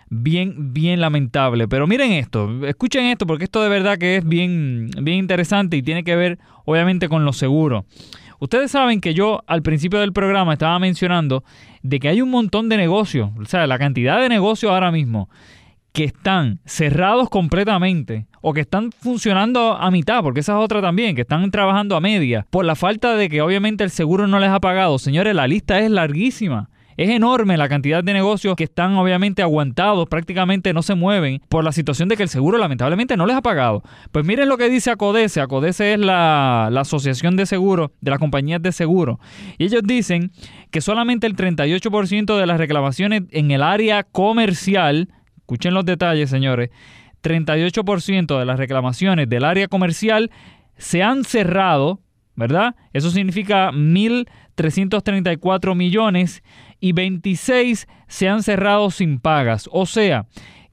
[SPEAKER 2] bien, bien lamentable. Pero miren esto, escuchen esto, porque esto de verdad que es bien, bien interesante y tiene que ver obviamente con los seguros. Ustedes saben que yo al principio del programa estaba mencionando de que hay un montón de negocios, o sea, la cantidad de negocios ahora mismo que están cerrados completamente o que están funcionando a mitad, porque esa es otra también, que están trabajando a media, por la falta de que obviamente el seguro no les ha pagado. Señores, la lista es larguísima Es enorme la cantidad de negocios que están obviamente aguantados, prácticamente no se mueven por la situación de que el seguro lamentablemente no les ha pagado. Pues miren lo que dice Acodese. Acodese es la, asociación de seguros de las compañías de seguro. Y ellos dicen que solamente el 38% de las reclamaciones en el área comercial, escuchen los detalles señores, 38% de las reclamaciones del área comercial se han cerrado, ¿verdad? Eso significa 1.334 millones y 26 se han cerrado sin pagas. O sea,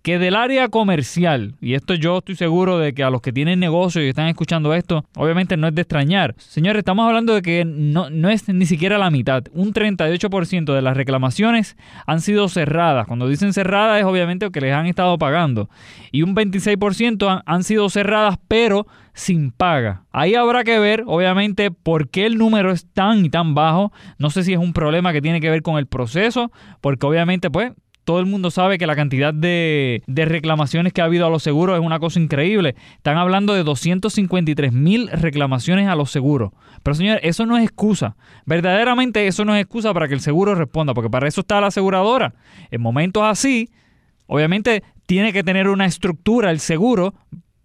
[SPEAKER 2] que del área comercial, y esto yo estoy seguro de que a los que tienen negocio y están escuchando esto, obviamente no es de extrañar. Señores, estamos hablando de que no, no es ni siquiera la mitad. Un 38% de las reclamaciones han sido cerradas. Cuando dicen cerradas es obviamente que les han estado pagando. Y un 26% han, han sido cerradas, pero sin paga. Ahí habrá que ver, obviamente, por qué el número es tan y tan bajo. No sé si es un problema que tiene que ver con el proceso, porque obviamente, pues, todo el mundo sabe que la cantidad de, reclamaciones que ha habido a los seguros es una cosa increíble. Están hablando de 253 mil reclamaciones a los seguros. Pero señores, eso no es excusa. Verdaderamente eso no es excusa para que el seguro responda, porque para eso está la aseguradora. En momentos así, obviamente tiene que tener una estructura el seguro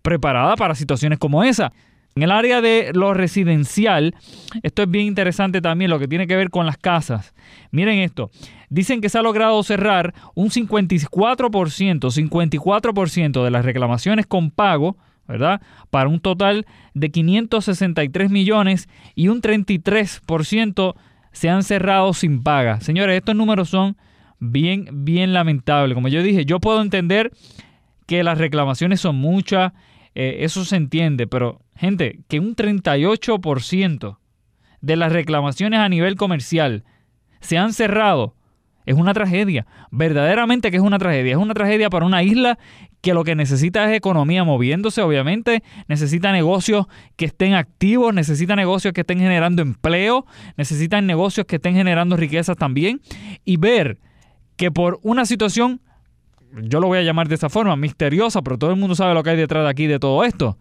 [SPEAKER 2] preparada para situaciones como esa. En el área de lo residencial, esto es bien interesante también, lo que tiene que ver con las casas. Miren esto, dicen que se ha logrado cerrar un 54%, 54% de las reclamaciones con pago, ¿verdad? Para un total de 563 millones y un 33% se han cerrado sin paga. Señores, estos números son bien, bien lamentables. Como yo dije, yo puedo entender que las reclamaciones son muchas, eh, eso se entiende, pero gente, que un 38% de las reclamaciones a nivel comercial se han cerrado, es una tragedia. Verdaderamente que es una tragedia. Es una tragedia para una isla que lo que necesita es economía moviéndose, obviamente. Necesita negocios que estén activos, necesita negocios que estén generando empleo, necesitan negocios que estén generando riquezas también. Y ver que por una situación yo lo voy a llamar de esa forma, misteriosa, pero todo el mundo sabe lo que hay detrás de aquí de todo esto.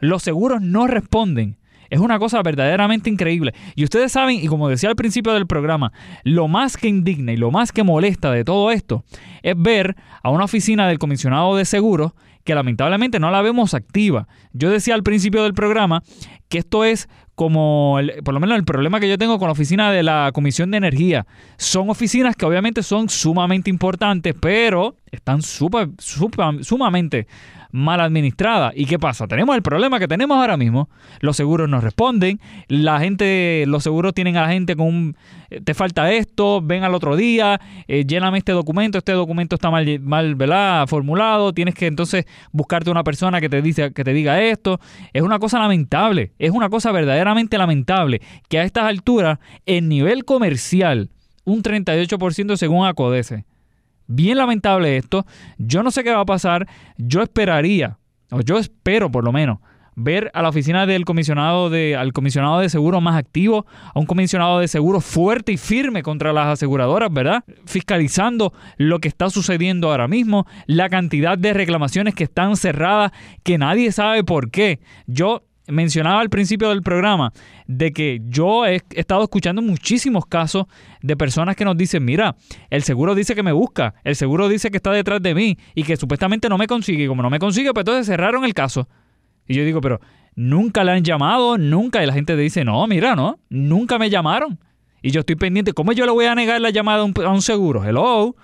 [SPEAKER 2] Los seguros no responden. Es una cosa verdaderamente increíble. Y ustedes saben, y como decía al principio del programa, lo más que indigna y lo más que molesta de todo esto es ver a una oficina del comisionado de seguros que lamentablemente no la vemos activa. Yo decía al principio del programa que esto es como, por lo menos el problema que yo tengo con la oficina de la Comisión de Energía. Son oficinas que obviamente son sumamente importantes, pero están super, sumamente mal administrada. ¿Y qué pasa? Tenemos el problema que tenemos ahora mismo. Los seguros no responden. La gente, los seguros tienen a la gente con un, eh, te falta esto, ven al otro día, eh, lléname este documento, este documento está mal, mal formulado, tienes que entonces buscarte una persona que te dice, que te diga esto. Es una cosa lamentable, es una cosa verdaderamente lamentable que a estas alturas, en nivel comercial, un 38% según Acodese Bien lamentable esto. Yo no sé qué va a pasar. Yo esperaría, o yo espero por lo menos, ver a la oficina del comisionado de, al comisionado de seguro más activo, a un comisionado de seguro fuerte y firme contra las aseguradoras, ¿verdad? Fiscalizando lo que está sucediendo ahora mismo, la cantidad de reclamaciones que están cerradas, que nadie sabe por qué. Yo mencionaba al principio del programa de que yo he estado escuchando muchísimos casos de personas que nos dicen, mira, el seguro dice que me busca, el seguro dice que está detrás de mí y que supuestamente no me consigue. Y como no me consigue, pues entonces cerraron el caso. Y yo digo, pero nunca le han llamado, nunca. Y la gente dice, no, mira, no, nunca me llamaron. Y yo estoy pendiente, ¿cómo yo le voy a negar la llamada a un, a un seguro? Hello. O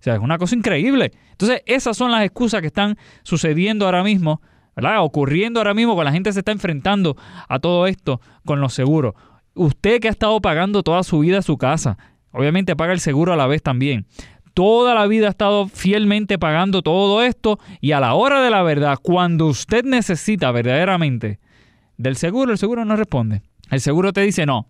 [SPEAKER 2] sea, es una cosa increíble. Entonces, esas son las excusas que están sucediendo ahora mismo ¿verdad? Ocurriendo ahora mismo con la gente se está enfrentando a todo esto con los seguros. Usted que ha estado pagando toda su vida su casa, obviamente paga el seguro a la vez también. Toda la vida ha estado fielmente pagando todo esto y a la hora de la verdad, cuando usted necesita verdaderamente del seguro, el seguro no responde. El seguro te dice no.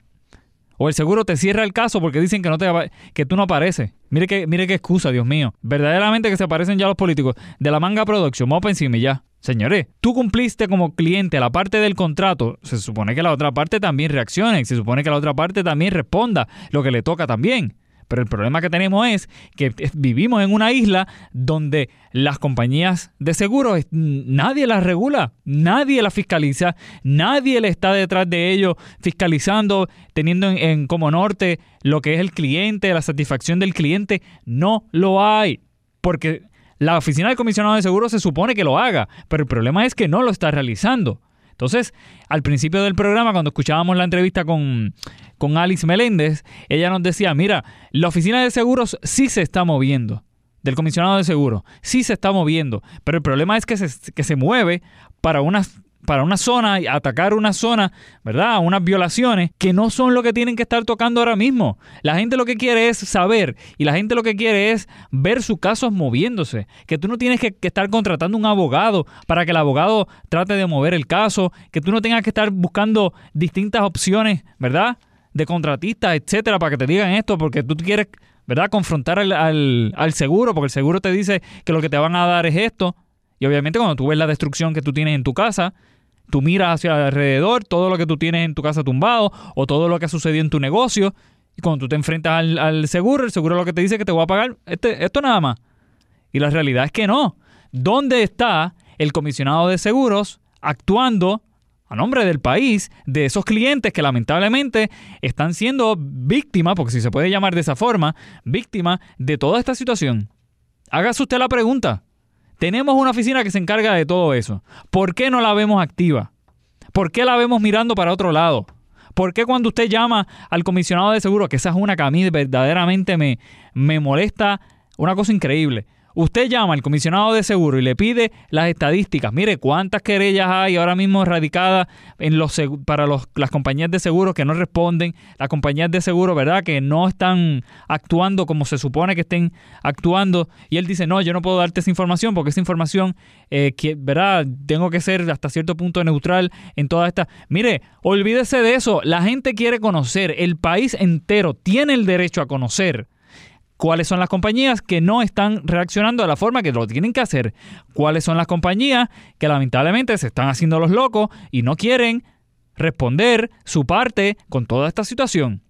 [SPEAKER 2] O el seguro te cierra el caso porque dicen que, no te, que tú no apareces. Mire qué, mire qué excusa, Dios mío. Verdaderamente que se aparecen ya los políticos. De la manga production, vamos encima y ya. Señores, tú cumpliste como cliente la parte del contrato, se supone que la otra parte también reaccione, se supone que la otra parte también responda lo que le toca también. Pero el problema que tenemos es que vivimos en una isla donde las compañías de seguros nadie las regula, nadie las fiscaliza, nadie le está detrás de ellos fiscalizando, teniendo en, como norte lo que es el cliente, la satisfacción del cliente. No lo hay. Porque la oficina del comisionado de seguros se supone que lo haga, pero el problema es que no lo está realizando. Entonces, al principio del programa, cuando escuchábamos la entrevista con, con Alice Meléndez, ella nos decía, mira, la oficina de seguros sí se está moviendo, del comisionado de seguros, sí se está moviendo, pero el problema es que se, que se mueve para unas para una zona y atacar una zona, ¿verdad? Unas violaciones que no son lo que tienen que estar tocando ahora mismo. La gente lo que quiere es saber y la gente lo que quiere es ver sus casos moviéndose. Que tú no tienes que, estar contratando un abogado para que el abogado trate de mover el caso, que tú no tengas que estar buscando distintas opciones, ¿verdad? De contratistas, etcétera, para que te digan esto, porque tú quieres, ¿verdad? Confrontar al, al seguro, porque el seguro te dice que lo que te van a dar es esto. Y obviamente cuando tú ves la destrucción que tú tienes en tu casa, Tú miras hacia alrededor, todo lo que tú tienes en tu casa tumbado o todo lo que ha sucedido en tu negocio. Y cuando tú te enfrentas al, seguro, el seguro lo que te dice es que te voy a pagar este, esto nada más. Y la realidad es que no. ¿Dónde está el comisionado de seguros actuando a nombre del país de esos clientes que lamentablemente están siendo víctimas, porque si se puede llamar de esa forma, víctimas de toda esta situación? Hágase usted la pregunta. Tenemos una oficina que se encarga de todo eso. ¿Por qué no la vemos activa? ¿Por qué la vemos mirando para otro lado? ¿Por qué cuando usted llama al comisionado de seguro, que esa es una que a mí verdaderamente me, me molesta, una cosa increíble? Usted llama al comisionado de seguro y le pide las estadísticas. Mire cuántas querellas hay ahora mismo radicadas en los, para las compañías de seguro que no responden, las compañías de seguro, ¿verdad? Que no están actuando como se supone que estén actuando. Y él dice, no, yo no puedo darte esa información porque esa información, eh, que, ¿verdad? Tengo que ser hasta cierto punto neutral en toda esta... Mire, olvídese de eso. La gente quiere conocer. El país entero tiene el derecho a conocer cuáles son las compañías que no están reaccionando de la forma que lo tienen que hacer, cuáles son las compañías que lamentablemente se están haciendo los locos y no quieren responder su parte con toda esta situación.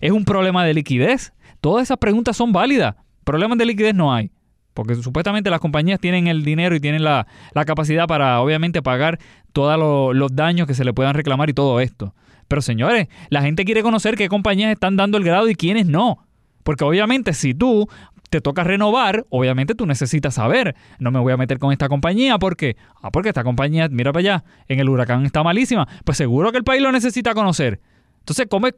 [SPEAKER 2] ¿Es un problema de liquidez? Todas esas preguntas son válidas. Problemas de liquidez no hay. Porque supuestamente las compañías tienen el dinero y tienen la, capacidad para obviamente pagar todos los daños que se le puedan reclamar y todo esto. Pero señores, la gente quiere conocer qué compañías están dando el grado y quiénes no. Porque obviamente si tú te toca renovar, obviamente tú necesitas saber, no me voy a meter con esta compañía porque, ah, porque esta compañía, mira para allá, en el huracán está malísima, pues seguro que el país lo necesita conocer. Entonces, come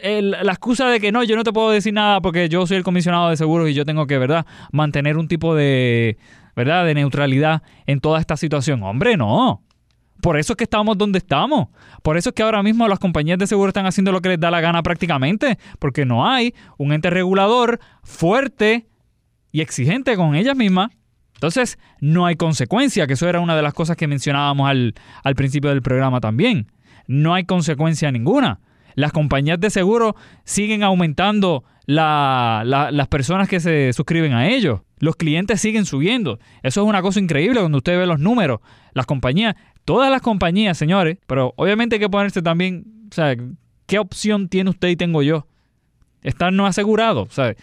[SPEAKER 2] la excusa de que no, yo no te puedo decir nada porque yo soy el comisionado de seguros y yo tengo que, ¿verdad?, mantener un tipo de, ¿verdad?, de neutralidad en toda esta situación. Hombre, no. Por eso es que estamos donde estamos. Por eso es que ahora mismo las compañías de seguro están haciendo lo que les da la gana prácticamente, porque no hay un ente regulador fuerte y exigente con ellas mismas. Entonces, no hay consecuencia, que eso era una de las cosas que mencionábamos al, principio del programa también. No hay consecuencia ninguna. Las compañías de seguro siguen aumentando las personas que se suscriben a ellos. Los clientes siguen subiendo. Eso es una cosa increíble cuando usted ve los números. Las compañías Todas las compañías, señores, pero obviamente hay que ponerse también, o sea, ¿qué opción tiene usted y tengo yo? Estar no asegurado, o sea,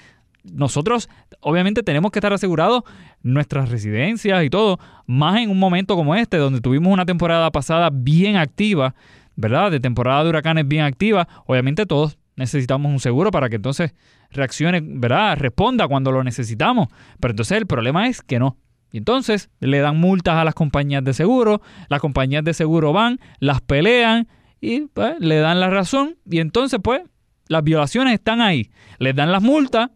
[SPEAKER 2] nosotros obviamente tenemos que estar asegurados nuestras residencias y todo, más en un momento como este, donde tuvimos una temporada pasada bien activa, ¿verdad? De temporada de huracanes bien activa, obviamente todos necesitamos un seguro para que entonces reaccione, ¿verdad? Responda cuando lo necesitamos, pero entonces el problema es que no. Y entonces le dan multas a las compañías de seguro, las compañías de seguro van, las pelean y pues, le dan la razón y entonces pues las violaciones están ahí. Les dan las multas,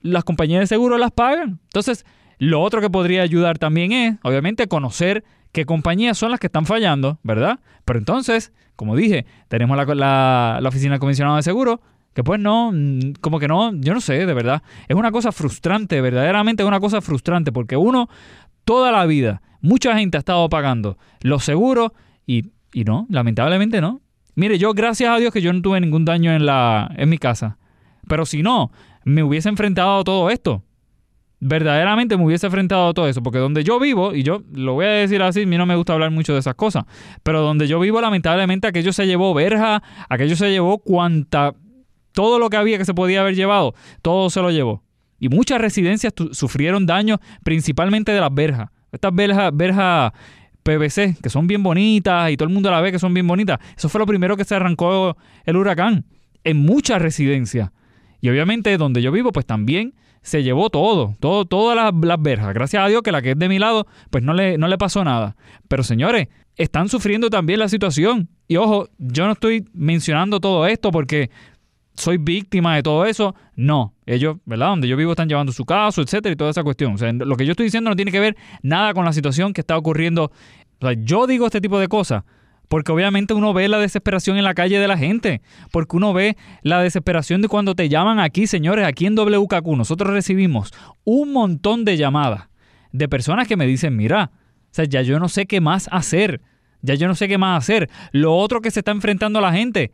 [SPEAKER 2] las compañías de seguro las pagan. Entonces, lo otro que podría ayudar también es, obviamente, conocer qué compañías son las que están fallando, ¿verdad? Pero entonces, como dije, tenemos la, la, oficina del comisionado de seguro, que pues no, mm, como que no, yo no sé, de verdad. Es una cosa frustrante, verdaderamente es una cosa frustrante, porque uno, toda la vida, mucha gente ha estado pagando los seguros y, y no, lamentablemente no. Mire, yo gracias a Dios que yo no tuve ningún daño en, la, en mi casa. Pero si no, me hubiese enfrentado a todo esto. Verdaderamente me hubiese enfrentado a todo eso. Porque donde yo vivo, y yo lo voy a decir así, a mí no me gusta hablar mucho de esas cosas. Pero donde yo vivo, lamentablemente, aquello se llevó verja, aquello se llevó cuanta todo lo que había que se podía haber llevado, todo se lo llevó. Y muchas residencias sufrieron daños, principalmente de las verjas. Estas verjas, verjas PVC, que son bien bonitas y todo el mundo la ve que son bien bonitas. Eso fue lo primero que se arrancó el huracán en muchas residencias. Y obviamente donde yo vivo, pues también se llevó todo, todo todas las, verjas. Gracias a Dios que la que es de mi lado, pues no le, no le pasó nada. Pero señores, están sufriendo también la situación. Y ojo, yo no estoy mencionando todo esto porque soy víctima de todo eso. No, ellos, ¿verdad? Donde yo vivo están llevando su caso, etcétera, y toda esa cuestión. O sea, lo que yo estoy diciendo no tiene que ver nada con la situación que está ocurriendo. O sea, yo digo este tipo de cosas porque obviamente uno ve la desesperación en la calle de la gente, porque uno ve la desesperación de cuando te llaman aquí, señores, aquí en WKQ. Nosotros recibimos un montón de llamadas de personas que me dicen, mira, o sea, ya yo no sé qué más hacer, ya yo no sé qué más hacer. Lo otro que se está enfrentando la gente,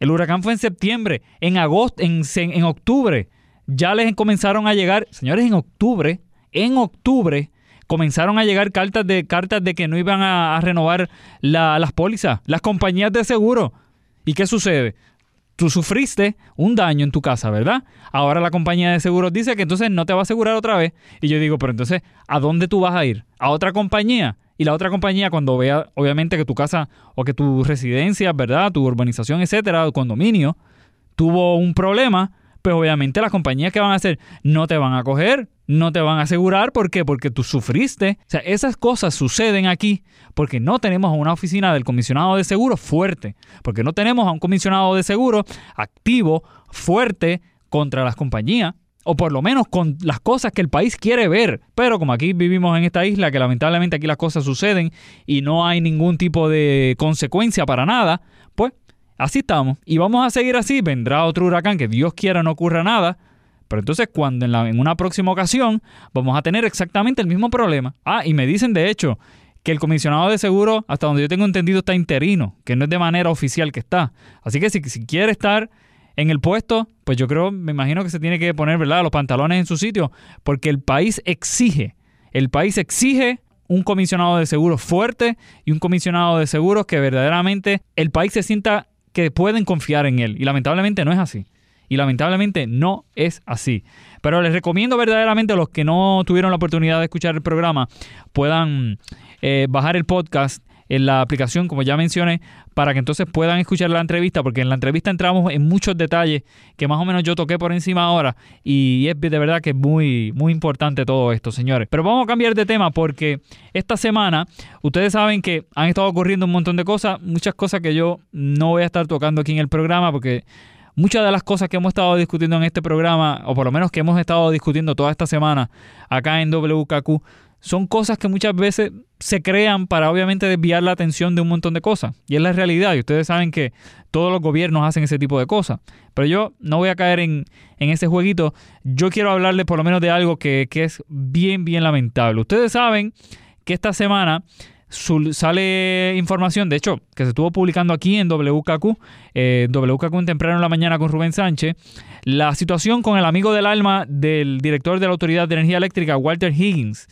[SPEAKER 2] el huracán fue en septiembre, en agosto, en, en octubre, ya les comenzaron a llegar, señores, en octubre, en octubre, comenzaron a llegar cartas de, cartas de que no iban a, renovar las pólizas, las compañías de seguro. ¿Y qué sucede? Tú sufriste un daño en tu casa, ¿verdad? Ahora la compañía de seguros dice que entonces no te va a asegurar otra vez. Y yo digo, pero entonces, ¿a dónde tú vas a ir? ¿A otra compañía? Y la otra compañía, cuando vea, obviamente, que tu casa o que tu residencia, ¿verdad? Tu urbanización, etcétera, tu condominio, tuvo un problema, pues obviamente las compañías que van a hacer no te van a coger, no te van a asegurar. ¿Por qué? Porque tú sufriste. O sea, esas cosas suceden aquí porque no tenemos una oficina del comisionado de seguro fuerte, porque no tenemos a un comisionado de seguro activo, fuerte contra las compañías o por lo menos con las cosas que el país quiere ver. Pero como aquí vivimos en esta isla, que lamentablemente aquí las cosas suceden y no hay ningún tipo de consecuencia para nada, pues así estamos. Y vamos a seguir así. Vendrá otro huracán que Dios quiera no ocurra nada. Pero entonces cuando en, una próxima ocasión vamos a tener exactamente el mismo problema. Ah, y me dicen de hecho que el comisionado de seguro, hasta donde yo tengo entendido, está interino, que no es de manera oficial que está. Así que si, si quiere estar en el puesto, pues yo creo, me imagino que se tiene que poner, ¿verdad?, los pantalones en su sitio, porque el país exige, el país exige un comisionado de seguros fuerte y un comisionado de seguros que verdaderamente el país se sienta que pueden confiar en él. Y lamentablemente no es así. Y lamentablemente no es así. Pero les recomiendo verdaderamente a los que no tuvieron la oportunidad de escuchar el programa puedan eh, bajar el podcast en la aplicación, como ya mencioné, para que entonces puedan escuchar la entrevista, porque en la entrevista entramos en muchos detalles que más o menos yo toqué por encima ahora y es de verdad que es muy, muy importante todo esto, señores. Pero vamos a cambiar de tema porque esta semana ustedes saben que han estado ocurriendo un montón de cosas, muchas cosas que yo no voy a estar tocando aquí en el programa porque muchas de las cosas que hemos estado discutiendo en este programa, o por lo menos que hemos estado discutiendo toda esta semana acá en WKQ, son cosas que muchas veces se crean para obviamente desviar la atención de un montón de cosas. Y es la realidad. Y ustedes saben que todos los gobiernos hacen ese tipo de cosas. Pero yo no voy a caer en, ese jueguito. Yo quiero hablarles por lo menos de algo que, es bien, bien lamentable. Ustedes saben que esta semana sale información, de hecho, que se estuvo publicando aquí en WKQ, eh, WKQ en temprano en la mañana con Rubén Sánchez, la situación con el amigo del alma del director de la Autoridad de Energía Eléctrica, Walter Higgins.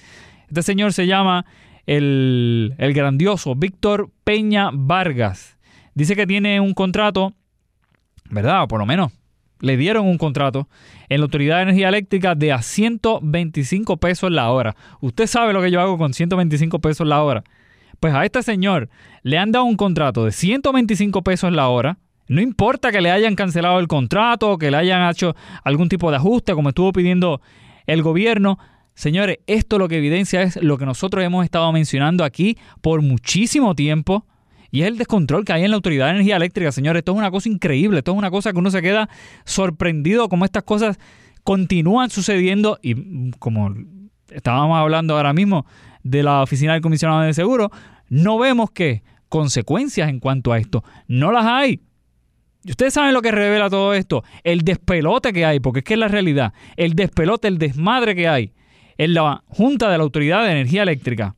[SPEAKER 2] Este señor se llama el, grandioso Víctor Peña Vargas. Dice que tiene un contrato, ¿verdad? por lo menos le dieron un contrato en la Autoridad de Energía Eléctrica de a 125 pesos la hora. Usted sabe lo que yo hago con 125 pesos la hora. Pues a este señor le han dado un contrato de 125 pesos la hora. No importa que le hayan cancelado el contrato o que le hayan hecho algún tipo de ajuste como estuvo pidiendo el gobierno. Señores, esto lo que evidencia es lo que nosotros hemos estado mencionando aquí por muchísimo tiempo. Y es el descontrol que hay en la Autoridad de Energía Eléctrica, señores. Esto es una cosa increíble. Esto es una cosa que uno se queda sorprendido como estas cosas continúan sucediendo. Y como estábamos hablando ahora mismo de la Oficina del Comisionado de Seguro, no vemos que consecuencias en cuanto a esto. No las hay. Y ustedes saben lo que revela todo esto. El despelote que hay, porque es que es la realidad. El despelote, el desmadre que hay en la Junta de la Autoridad de Energía Eléctrica,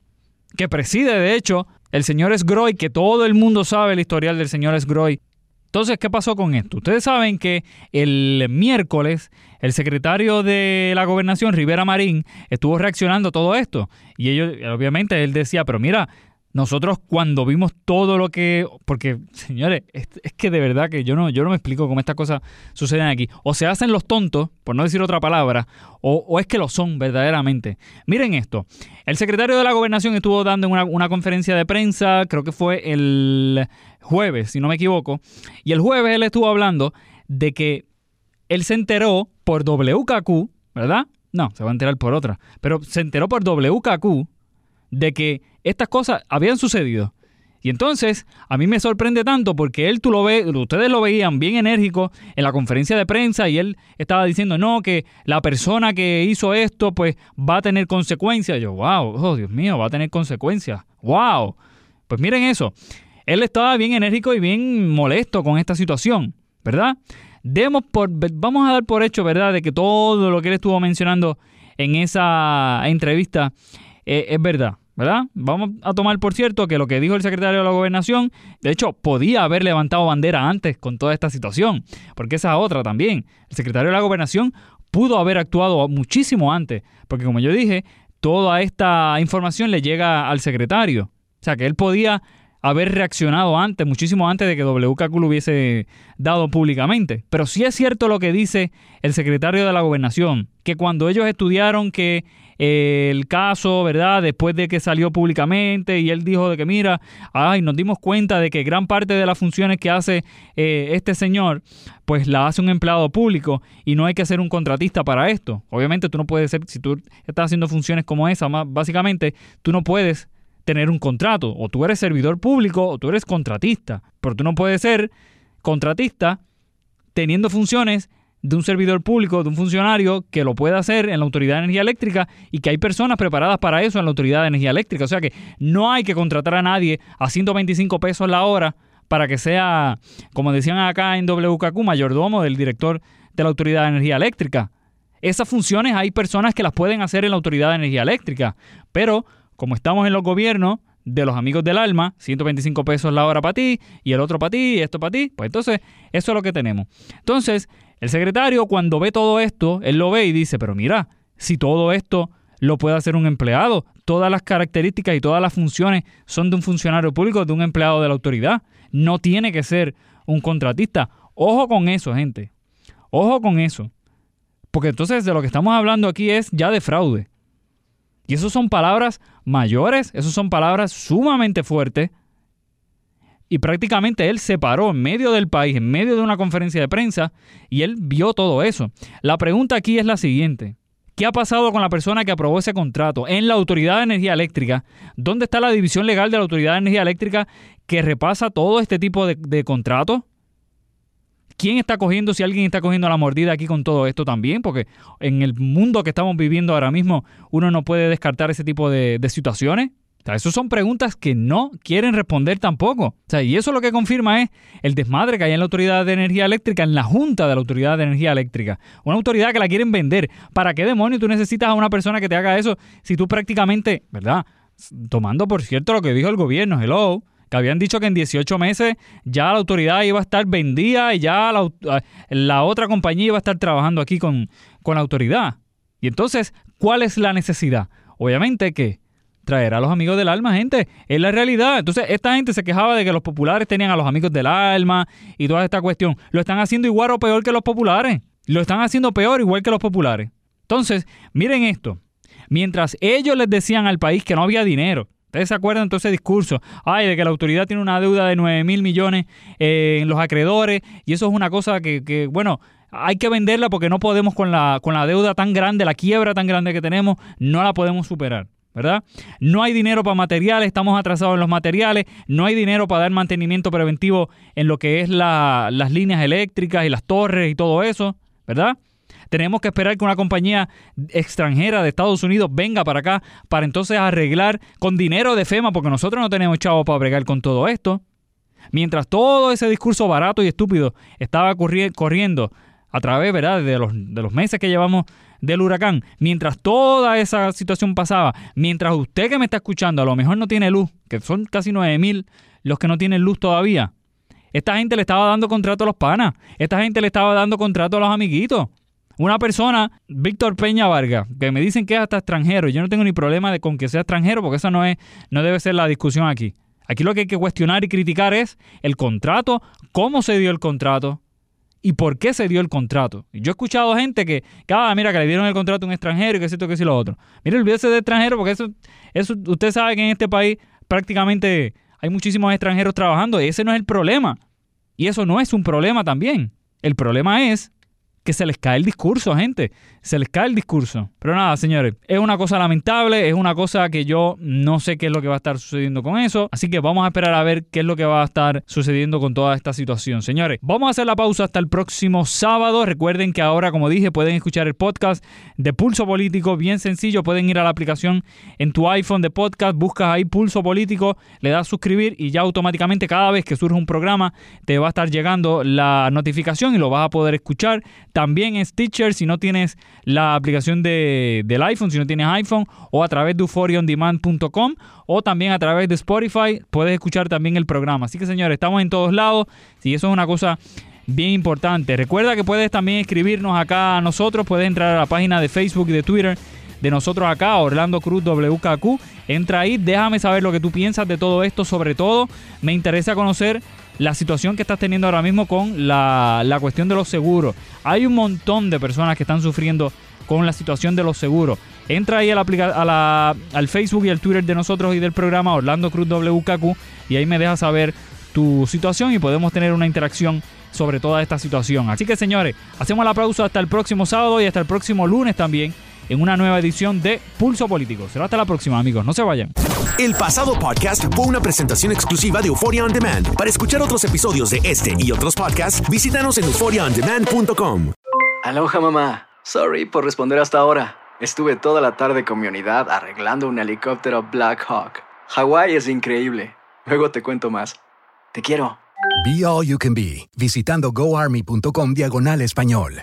[SPEAKER 2] que preside de hecho el señor Sgroy, que todo el mundo sabe el historial del señor Sgroy. Entonces, ¿qué pasó con esto? Ustedes saben que el miércoles el secretario de la gobernación, Rivera Marín, estuvo reaccionando a todo esto. Y ellos, obviamente, él decía, pero mira, nosotros cuando vimos todo lo que... Porque, señores, es, que de verdad que yo no, yo no me explico cómo estas cosas suceden aquí. O se hacen los tontos, por no decir otra palabra, o, es que lo son verdaderamente. Miren esto. El secretario de la gobernación estuvo dando una, una conferencia de prensa, creo que fue el jueves, si no me equivoco. Y el jueves él estuvo hablando de que él se enteró por WKQ, ¿verdad? No, se va a enterar por otra. Pero se enteró por WKQ de que estas cosas habían sucedido. Y entonces, a mí me sorprende tanto porque él, tú lo ves, ustedes lo veían bien enérgico en la conferencia de prensa y él estaba diciendo, no, que la persona que hizo esto, pues va a tener consecuencias. Yo, wow, oh Dios mío, va a tener consecuencias. Wow. Pues miren eso. Él estaba bien enérgico y bien molesto con esta situación, ¿verdad? Demos por, vamos a dar por hecho, ¿verdad?, de que todo lo que él estuvo mencionando en esa entrevista eh, es verdad. ¿Verdad? Vamos a tomar por cierto que lo que dijo el secretario de la gobernación, de hecho, podía haber levantado bandera antes con toda esta situación, porque esa otra también. El secretario de la gobernación pudo haber actuado muchísimo antes, porque como yo dije, toda esta información le llega al secretario. O sea, que él podía haber reaccionado antes, muchísimo antes de que WKQ lo hubiese dado públicamente. Pero sí es cierto lo que dice el secretario de la gobernación, que cuando ellos estudiaron que el caso, ¿verdad? Después de que salió públicamente y él dijo de que mira, ay, nos dimos cuenta de que gran parte de las funciones que hace eh, este señor, pues la hace un empleado público y no hay que ser un contratista para esto. Obviamente tú no puedes ser, si tú estás haciendo funciones como esa, básicamente tú no puedes tener un contrato, o tú eres servidor público o tú eres contratista, pero tú no puedes ser contratista teniendo funciones de un servidor público, de un funcionario que lo pueda hacer en la Autoridad de Energía Eléctrica y que hay personas preparadas para eso en la Autoridad de Energía Eléctrica. O sea que no hay que contratar a nadie a 125 pesos la hora para que sea, como decían acá en WKQ, mayordomo del director de la Autoridad de Energía Eléctrica. Esas funciones hay personas que las pueden hacer en la Autoridad de Energía Eléctrica, pero como estamos en los gobiernos, de los amigos del alma, 125 pesos la hora para ti y el otro para ti y esto para ti, pues entonces eso es lo que tenemos. Entonces, el secretario cuando ve todo esto, él lo ve y dice, pero mira, si todo esto lo puede hacer un empleado, todas las características y todas las funciones son de un funcionario público, de un empleado de la autoridad, no tiene que ser un contratista. Ojo con eso, gente. Ojo con eso. Porque entonces de lo que estamos hablando aquí es ya de fraude. Y eso son palabras mayores, eso son palabras sumamente fuertes. Y prácticamente él se paró en medio del país, en medio de una conferencia de prensa, y él vio todo eso. La pregunta aquí es la siguiente. ¿Qué ha pasado con la persona que aprobó ese contrato en la Autoridad de Energía Eléctrica? ¿Dónde está la división legal de la Autoridad de Energía Eléctrica que repasa todo este tipo de, de contratos? ¿Quién está cogiendo, si alguien está cogiendo la mordida aquí con todo esto también? Porque en el mundo que estamos viviendo ahora mismo, uno no puede descartar ese tipo de, situaciones. O sea, esas son preguntas que no quieren responder tampoco. O sea, y eso lo que confirma es el desmadre que hay en la Autoridad de Energía Eléctrica, en la Junta de la Autoridad de Energía Eléctrica. Una autoridad que la quieren vender. ¿Para qué demonios tú necesitas a una persona que te haga eso si tú prácticamente, ¿verdad? Tomando por cierto lo que dijo el gobierno, hello, que habían dicho que en 18 meses ya la autoridad iba a estar vendida y ya la, otra compañía iba a estar trabajando aquí con, con la autoridad. Y entonces, ¿cuál es la necesidad? Obviamente que traer a los amigos del alma, gente. Es la realidad. Entonces, esta gente se quejaba de que los populares tenían a los amigos del alma y toda esta cuestión. Lo están haciendo igual o peor que los populares. Lo están haciendo peor igual que los populares. Entonces, miren esto. Mientras ellos les decían al país que no había dinero, ¿Ustedes se acuerdan entonces ese discurso? Ay, de que la autoridad tiene una deuda de 9 mil millones eh, en los acreedores y eso es una cosa que, bueno, hay que venderla porque no podemos con la, con la deuda tan grande, la quiebra tan grande que tenemos, no la podemos superar. ¿verdad? No hay dinero para materiales, estamos atrasados en los materiales, no hay dinero para dar mantenimiento preventivo en lo que es las líneas eléctricas y las torres y todo eso, ¿verdad? Tenemos que esperar que una compañía extranjera de Estados Unidos venga para acá para entonces arreglar con dinero de FEMA, porque nosotros no tenemos chavo para bregar con todo esto. Mientras todo ese discurso barato y estúpido estaba corriendo a través ¿verdad? De, los, de los meses que llevamos del huracán, mientras toda esa situación pasaba, mientras usted que me está escuchando a lo mejor no tiene luz, que son casi 9 mil los que no tienen luz todavía, esta gente le estaba dando contrato a los panas, esta gente le estaba dando contrato a los amiguitos. Una persona, Víctor Peña Vargas, que me dicen que es hasta extranjero. Yo no tengo ni problema de con que sea extranjero, porque esa no es, no debe ser la discusión aquí. Aquí lo que hay que cuestionar y criticar es el contrato, cómo se dio el contrato y por qué se dio el contrato. Yo he escuchado gente que, ah, mira, que le dieron el contrato a un extranjero y que es esto, que es lo otro. Mire, olvídese de extranjero, porque eso, eso, usted sabe que en este país prácticamente hay muchísimos extranjeros trabajando y ese no es el problema. Y eso no es un problema también. El problema es que se les cae el discurso, gente. Se les cae el discurso. Pero nada, señores, es una cosa lamentable, es una cosa que yo no sé qué es lo que va a estar sucediendo con eso. Así que vamos a esperar a ver qué es lo que va a estar sucediendo con toda esta situación. Señores, vamos a hacer la pausa hasta el próximo sábado. Recuerden que ahora, como dije, pueden escuchar el podcast de Pulso Político. Bien sencillo, pueden ir a la aplicación en tu iPhone de podcast, buscas ahí Pulso Político, le das suscribir y ya automáticamente cada vez que surge un programa te va a estar llegando la notificación y lo vas a poder escuchar también en Stitcher si no tienes la aplicación de, del iPhone, si no tienes iPhone, o a través de euphoriaondemand.com o también a través de Spotify puedes escuchar también el programa. Así que señores, estamos en todos lados y eso es una cosa bien importante. Recuerda que puedes también escribirnos acá a nosotros, puedes entrar a la página de Facebook y de Twitter de nosotros acá, Orlando Cruz WKQ. Entra ahí, déjame saber lo que tú piensas de todo esto. Sobre todo, me interesa conocer la situación que estás teniendo ahora mismo con la, cuestión de los seguros. Hay un montón de personas que están sufriendo con la situación de los seguros. Entra ahí a la, al Facebook y al Twitter de nosotros y del programa Orlando Cruz WKQ y ahí me dejas saber tu situación y podemos tener una interacción sobre toda esta situación. Así que señores, hacemos la pausa hasta el próximo sábado y hasta el próximo lunes también en una nueva edición de Pulso Político. Será hasta la próxima, amigos. No se vayan.
[SPEAKER 7] El pasado podcast fue una presentación exclusiva de Euphoria On Demand. Para escuchar otros episodios de este y otros podcasts, visítanos en euphoriaondemand.com.
[SPEAKER 8] Aloha, mamá. Sorry por responder hasta ahora. Estuve toda la tarde con mi unidad arreglando un helicóptero Black Hawk. Hawái es increíble. Luego te cuento más. Te quiero.
[SPEAKER 9] Be All You Can Be, visitando goarmy.com diagonal español.